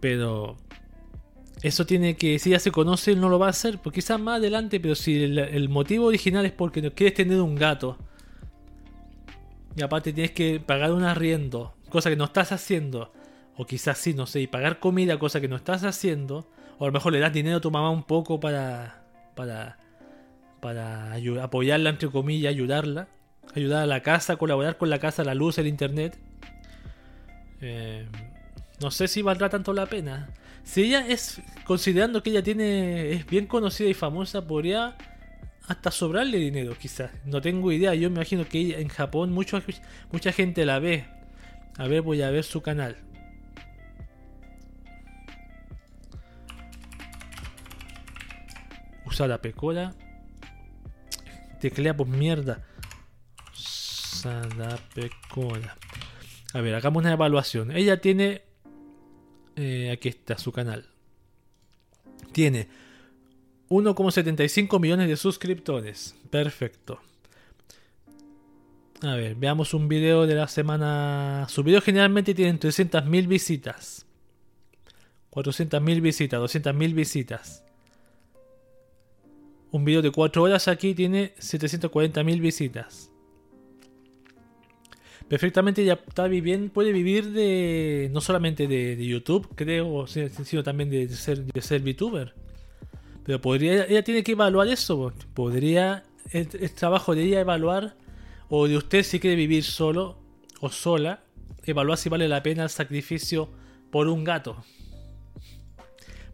Pero eso tiene que, si ya se conoce, no lo va a hacer, porque quizás más adelante, pero si el, motivo original es porque no quieres tener un gato, y aparte tienes que pagar un arriendo, cosa que no estás haciendo, o quizás sí, no sé, y pagar comida, cosa que no estás haciendo, o a lo mejor le das dinero a tu mamá un poco para, para, para apoyarla, entre comillas, ayudarla, ayudar a la casa, colaborar con la casa, la luz, el internet. Eh, no sé si valdrá tanto la pena. Si ella es, considerando que ella tiene, es bien conocida y famosa, podría hasta sobrarle dinero, quizás. No tengo idea. Yo me imagino que ella, en Japón mucho, mucha gente la ve. A ver, voy a ver su canal. Usa la pecola. Teclea por mierda. Pecola. A ver, hagamos una evaluación. Ella tiene eh, aquí está su canal. Tiene 1,75 millones de suscriptores. Perfecto. A ver, veamos un video de la semana. Su video generalmente tiene 300.000 visitas. 400.000 visitas, 200.000 visitas. Un video de 4 horas aquí tiene 740.000 visitas perfectamente ya está viviendo, puede vivir de no solamente de, YouTube, creo, sino también de ser, de ser VTuber. Pero podría, ella tiene que evaluar eso. Podría el, trabajo de ella evaluar, o de usted si quiere vivir solo o sola, evaluar si vale la pena el sacrificio por un gato.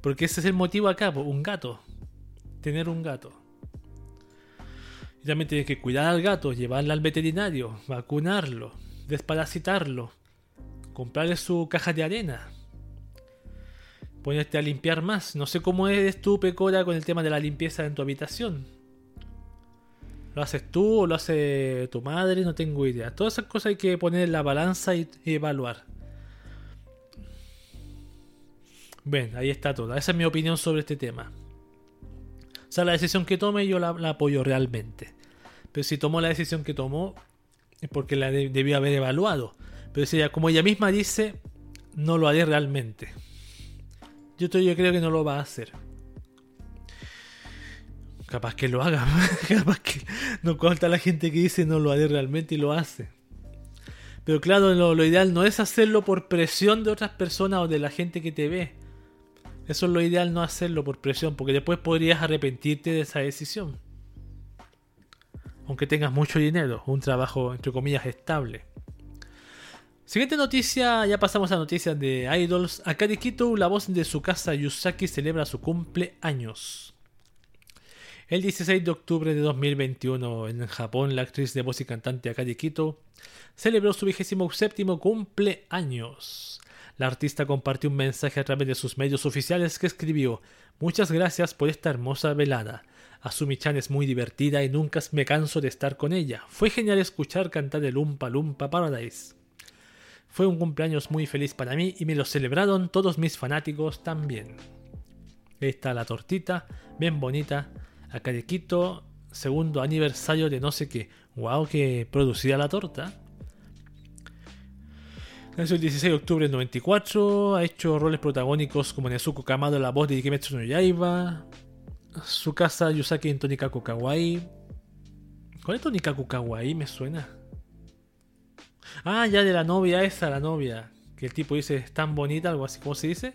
Porque ese es el motivo acá, un gato. Tener un gato. Y también tienes que cuidar al gato, llevarlo al veterinario, vacunarlo, desparasitarlo, comprarle su caja de arena, ponerte a limpiar más. No sé cómo eres tú, Pecora, con el tema de la limpieza en tu habitación. ¿Lo haces tú o lo hace tu madre? No tengo idea. Todas esas cosas hay que poner en la balanza y, evaluar. Bien, ahí está todo. Esa es mi opinión sobre este tema. O sea, la decisión que tome yo la, apoyo realmente. Pero si tomó la decisión que tomó, es porque la debió haber evaluado. Pero si ella, como ella misma dice, no lo haré realmente. Yo, creo que no lo va a hacer. Capaz que lo haga. [LAUGHS] Capaz que no cuenta la gente que dice no lo haré realmente y lo hace. Pero claro, lo ideal no es hacerlo por presión de otras personas o de la gente que te ve. Eso es lo ideal, no hacerlo por presión, porque después podrías arrepentirte de esa decisión. Aunque tengas mucho dinero, un trabajo entre comillas estable. Siguiente noticia, ya pasamos a noticias de idols. Akari Kito, la voz de su casa Yusaki, celebra su cumpleaños. El 16 de octubre de 2021 en Japón, la actriz de voz y cantante Akari Kito celebró su vigésimo séptimo cumpleaños. La artista compartió un mensaje a través de sus medios oficiales que escribió Muchas gracias por esta hermosa velada. Asumi-chan es muy divertida y nunca me canso de estar con ella. Fue genial escuchar cantar el Lumpa Lumpa Paradise. Fue un cumpleaños muy feliz para mí y me lo celebraron todos mis fanáticos también. Ahí está la tortita, bien bonita. Acá de Quito, segundo aniversario de no sé qué. Wow, que producida la torta. Nació el 16 de octubre del 94, ha hecho roles protagónicos como Nezuko Kamado, la voz de Kimetsu no Yaiba, su casa Yusaki en Tonikaku Kawaii. ¿Cuál es Tonikaku Kawaii? Me suena. Ah, ya de la novia esa, la novia. Que el tipo dice, es tan bonita, algo así, ¿cómo se dice?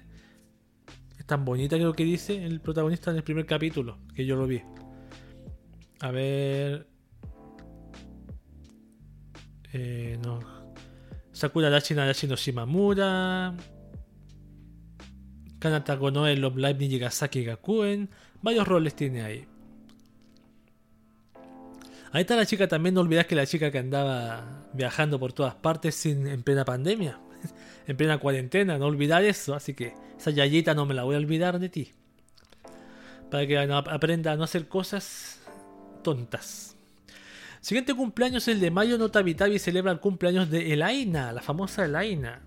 Es tan bonita creo que dice el protagonista en el primer capítulo, que yo lo vi. A ver... Eh, no, Sakura Dachi Nadachi no Shimamura, Kanata Gonoe Love Live Nijigasaki Gakuen, varios roles tiene ahí. Ahí está la chica también, no olvides que la chica que andaba viajando por todas partes sin, en plena pandemia, [LAUGHS] en plena cuarentena, no olvidar eso, así que esa yayita no me la voy a olvidar de ti. Para que aprenda a no hacer cosas tontas. Siguiente cumpleaños, el de mayo, Nota Vitavi celebra el cumpleaños de Elaina, la famosa Elaina.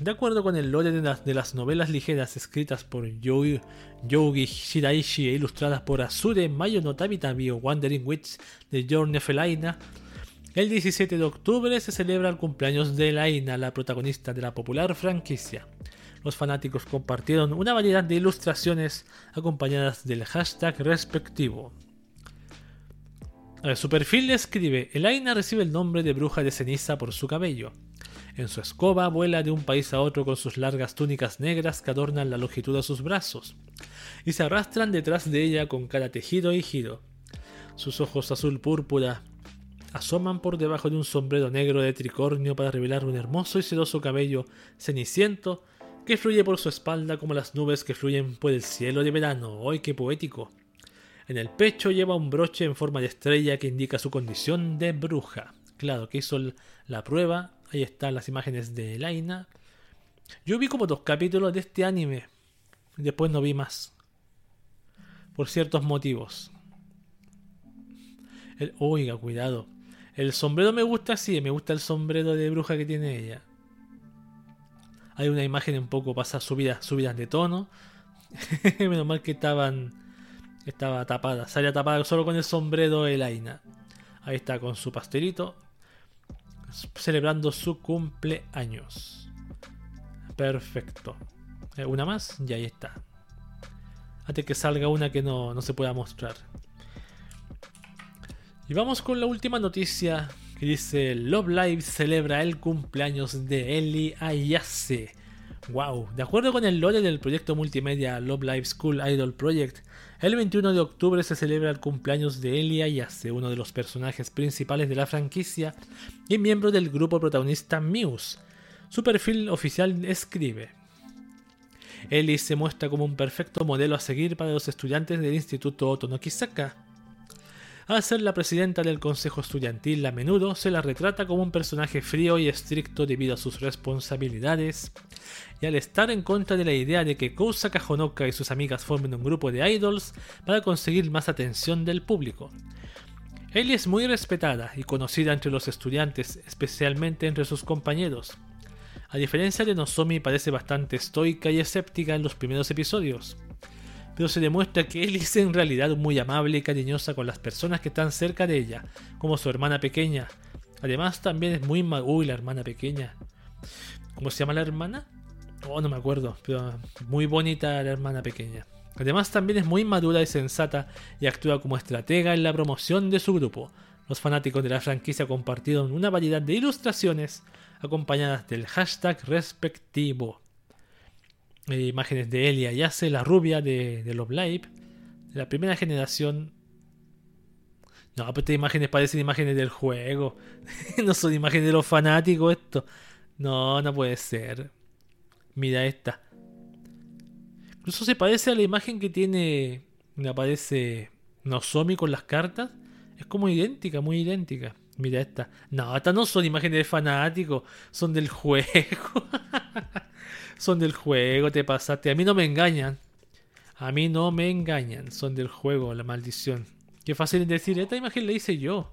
De acuerdo con el lore de las, novelas ligeras escritas por Yogi, Yogi Shiraishi e ilustradas por Asure Mayo no Tabitabi o Wandering Witch de Jorn Nefelaina, el 17 de octubre se celebra el cumpleaños de Laina, la protagonista de la popular franquicia. Los fanáticos compartieron una variedad de ilustraciones acompañadas del hashtag respectivo. Su perfil le escribe, Elaina recibe el nombre de bruja de ceniza por su cabello. En su escoba vuela de un país a otro con sus largas túnicas negras que adornan la longitud de sus brazos, y se arrastran detrás de ella con cara tejido y giro. Sus ojos azul púrpura asoman por debajo de un sombrero negro de tricornio para revelar un hermoso y sedoso cabello ceniciento que fluye por su espalda como las nubes que fluyen por el cielo de verano. ¡Ay, qué poético! En el pecho lleva un broche en forma de estrella que indica su condición de bruja. Claro que hizo la prueba. Ahí están las imágenes de Laina. Yo vi como dos capítulos de este anime. Después no vi más. Por ciertos motivos. oiga, cuidado. El sombrero me gusta así, me gusta el sombrero de bruja que tiene ella. Hay una imagen un poco pasa subidas, subidas de tono. [LAUGHS] Menos mal que estaban. Estaba tapada. Salía tapada solo con el sombrero de Laina. Ahí está con su pastelito. Celebrando su cumpleaños. Perfecto. Eh, una más y ahí está. Antes que salga una que no, no se pueda mostrar. Y vamos con la última noticia que dice Love Live celebra el cumpleaños de Eli Ayase. Wow, de acuerdo con el lore del proyecto multimedia Love Live School Idol Project, el 21 de octubre se celebra el cumpleaños de Eli Ayase, uno de los personajes principales de la franquicia y miembro del grupo protagonista Muse. Su perfil oficial escribe: Eli se muestra como un perfecto modelo a seguir para los estudiantes del Instituto Otonokisaka al ser la presidenta del consejo estudiantil, a menudo se la retrata como un personaje frío y estricto debido a sus responsabilidades, y al estar en contra de la idea de que Kousa Kahonoka y sus amigas formen un grupo de idols para conseguir más atención del público. Ellie es muy respetada y conocida entre los estudiantes, especialmente entre sus compañeros. A diferencia de Nozomi, parece bastante estoica y escéptica en los primeros episodios pero se demuestra que él es en realidad muy amable y cariñosa con las personas que están cerca de ella, como su hermana pequeña. Además también es muy... Uy, la hermana pequeña. ¿Cómo se llama la hermana? Oh, no me acuerdo, pero muy bonita la hermana pequeña. Además también es muy madura y sensata y actúa como estratega en la promoción de su grupo. Los fanáticos de la franquicia compartieron una variedad de ilustraciones acompañadas del hashtag respectivo. Eh, imágenes de Elia Yase, la rubia de, de Love Live, de la primera generación. No, pero estas imágenes parecen imágenes del juego. [LAUGHS] no son imágenes de los fanáticos esto. No, no puede ser. Mira esta. Incluso se parece a la imagen que tiene. Me aparece Nozomi con las cartas. Es como idéntica, muy idéntica. Mira esta. No, estas no son imágenes de fanáticos. Son del juego. [LAUGHS] son del juego, te pasaste. A mí no me engañan. A mí no me engañan. Son del juego, la maldición. Qué fácil es decir, esta imagen la hice yo.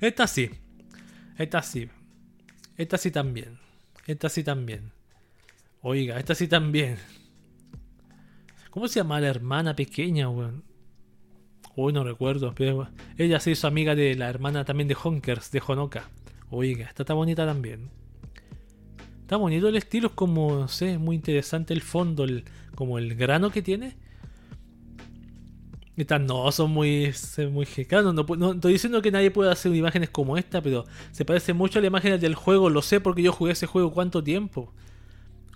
Esta sí. Esta sí. Esta sí también. Esta sí también. Oiga, esta sí también. ¿Cómo se llama la hermana pequeña, weón? Uy, no recuerdo, pero ella se hizo amiga de la hermana también de Honkers, de Honoka. Oiga, esta está bonita también. Está bonito el estilo, es como, no sé, muy interesante el fondo, el, como el grano que tiene. Estas no, son muy, muy claro, no, estoy diciendo que nadie pueda hacer imágenes como esta, pero se parece mucho a las imágenes del juego, lo sé porque yo jugué ese juego cuánto tiempo.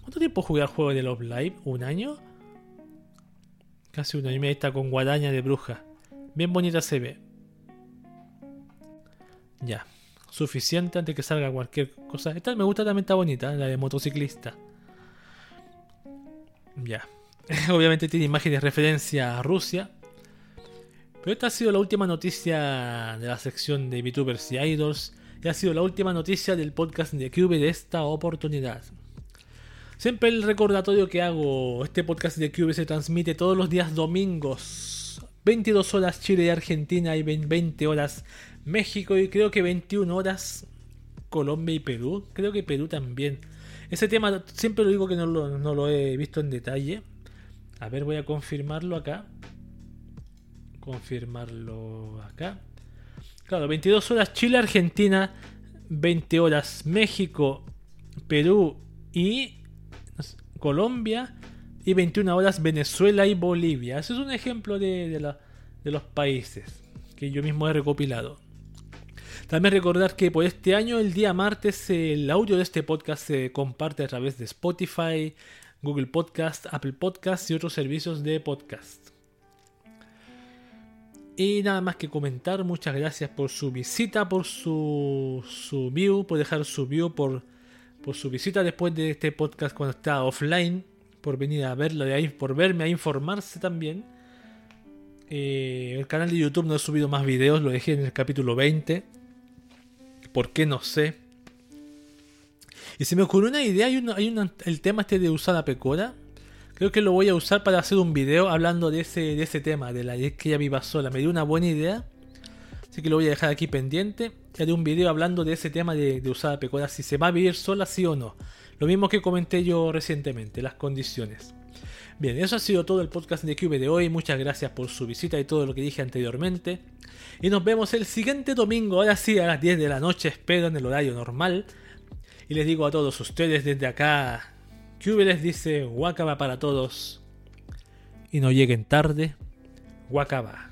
¿Cuánto tiempo jugué al juego de Love Live? ¿Un año? Casi un año y medio está con guadaña de bruja. Bien bonita se ve. Ya suficiente antes que salga cualquier cosa. Esta me gusta también, está bonita, la de motociclista. Ya. [LAUGHS] Obviamente tiene imágenes de referencia a Rusia. Pero esta ha sido la última noticia de la sección de VTubers y Idols. Y ha sido la última noticia del podcast de Cube de esta oportunidad. Siempre el recordatorio que hago, este podcast de Cube se transmite todos los días domingos. 22 horas Chile y Argentina y 20 horas México y creo que 21 horas Colombia y Perú. Creo que Perú también. Ese tema siempre lo digo que no lo, no lo he visto en detalle. A ver, voy a confirmarlo acá. Confirmarlo acá. Claro, 22 horas Chile, Argentina. 20 horas México, Perú y Colombia. Y 21 horas Venezuela y Bolivia. Ese es un ejemplo de, de, los países que yo mismo he recopilado. También recordar que por este año, el día martes, el audio de este podcast se comparte a través de Spotify, Google Podcast, Apple Podcast y otros servicios de podcast. Y nada más que comentar, muchas gracias por su visita, por su, su view, por dejar su view, por, por su visita después de este podcast cuando está offline, por venir a verlo de ahí, por verme a informarse también. Eh, el canal de YouTube no he subido más videos, lo dejé en el capítulo 20 ¿Por qué? No sé. Y se me ocurrió una idea, hay, hay el tema este de usar la pecora. Creo que lo voy a usar para hacer un video hablando de ese, de ese tema, de la que ella viva sola. Me dio una buena idea. Así que lo voy a dejar aquí pendiente. Y haré un video hablando de ese tema de, de usar la pecora, si se va a vivir sola, sí o no. Lo mismo que comenté yo recientemente, las condiciones. Bien, eso ha sido todo el podcast de QV de hoy. Muchas gracias por su visita y todo lo que dije anteriormente. Y nos vemos el siguiente domingo, ahora sí, a las 10 de la noche, espero en el horario normal. Y les digo a todos ustedes desde acá, QV les dice Wakaba para todos. Y no lleguen tarde, Wakaba.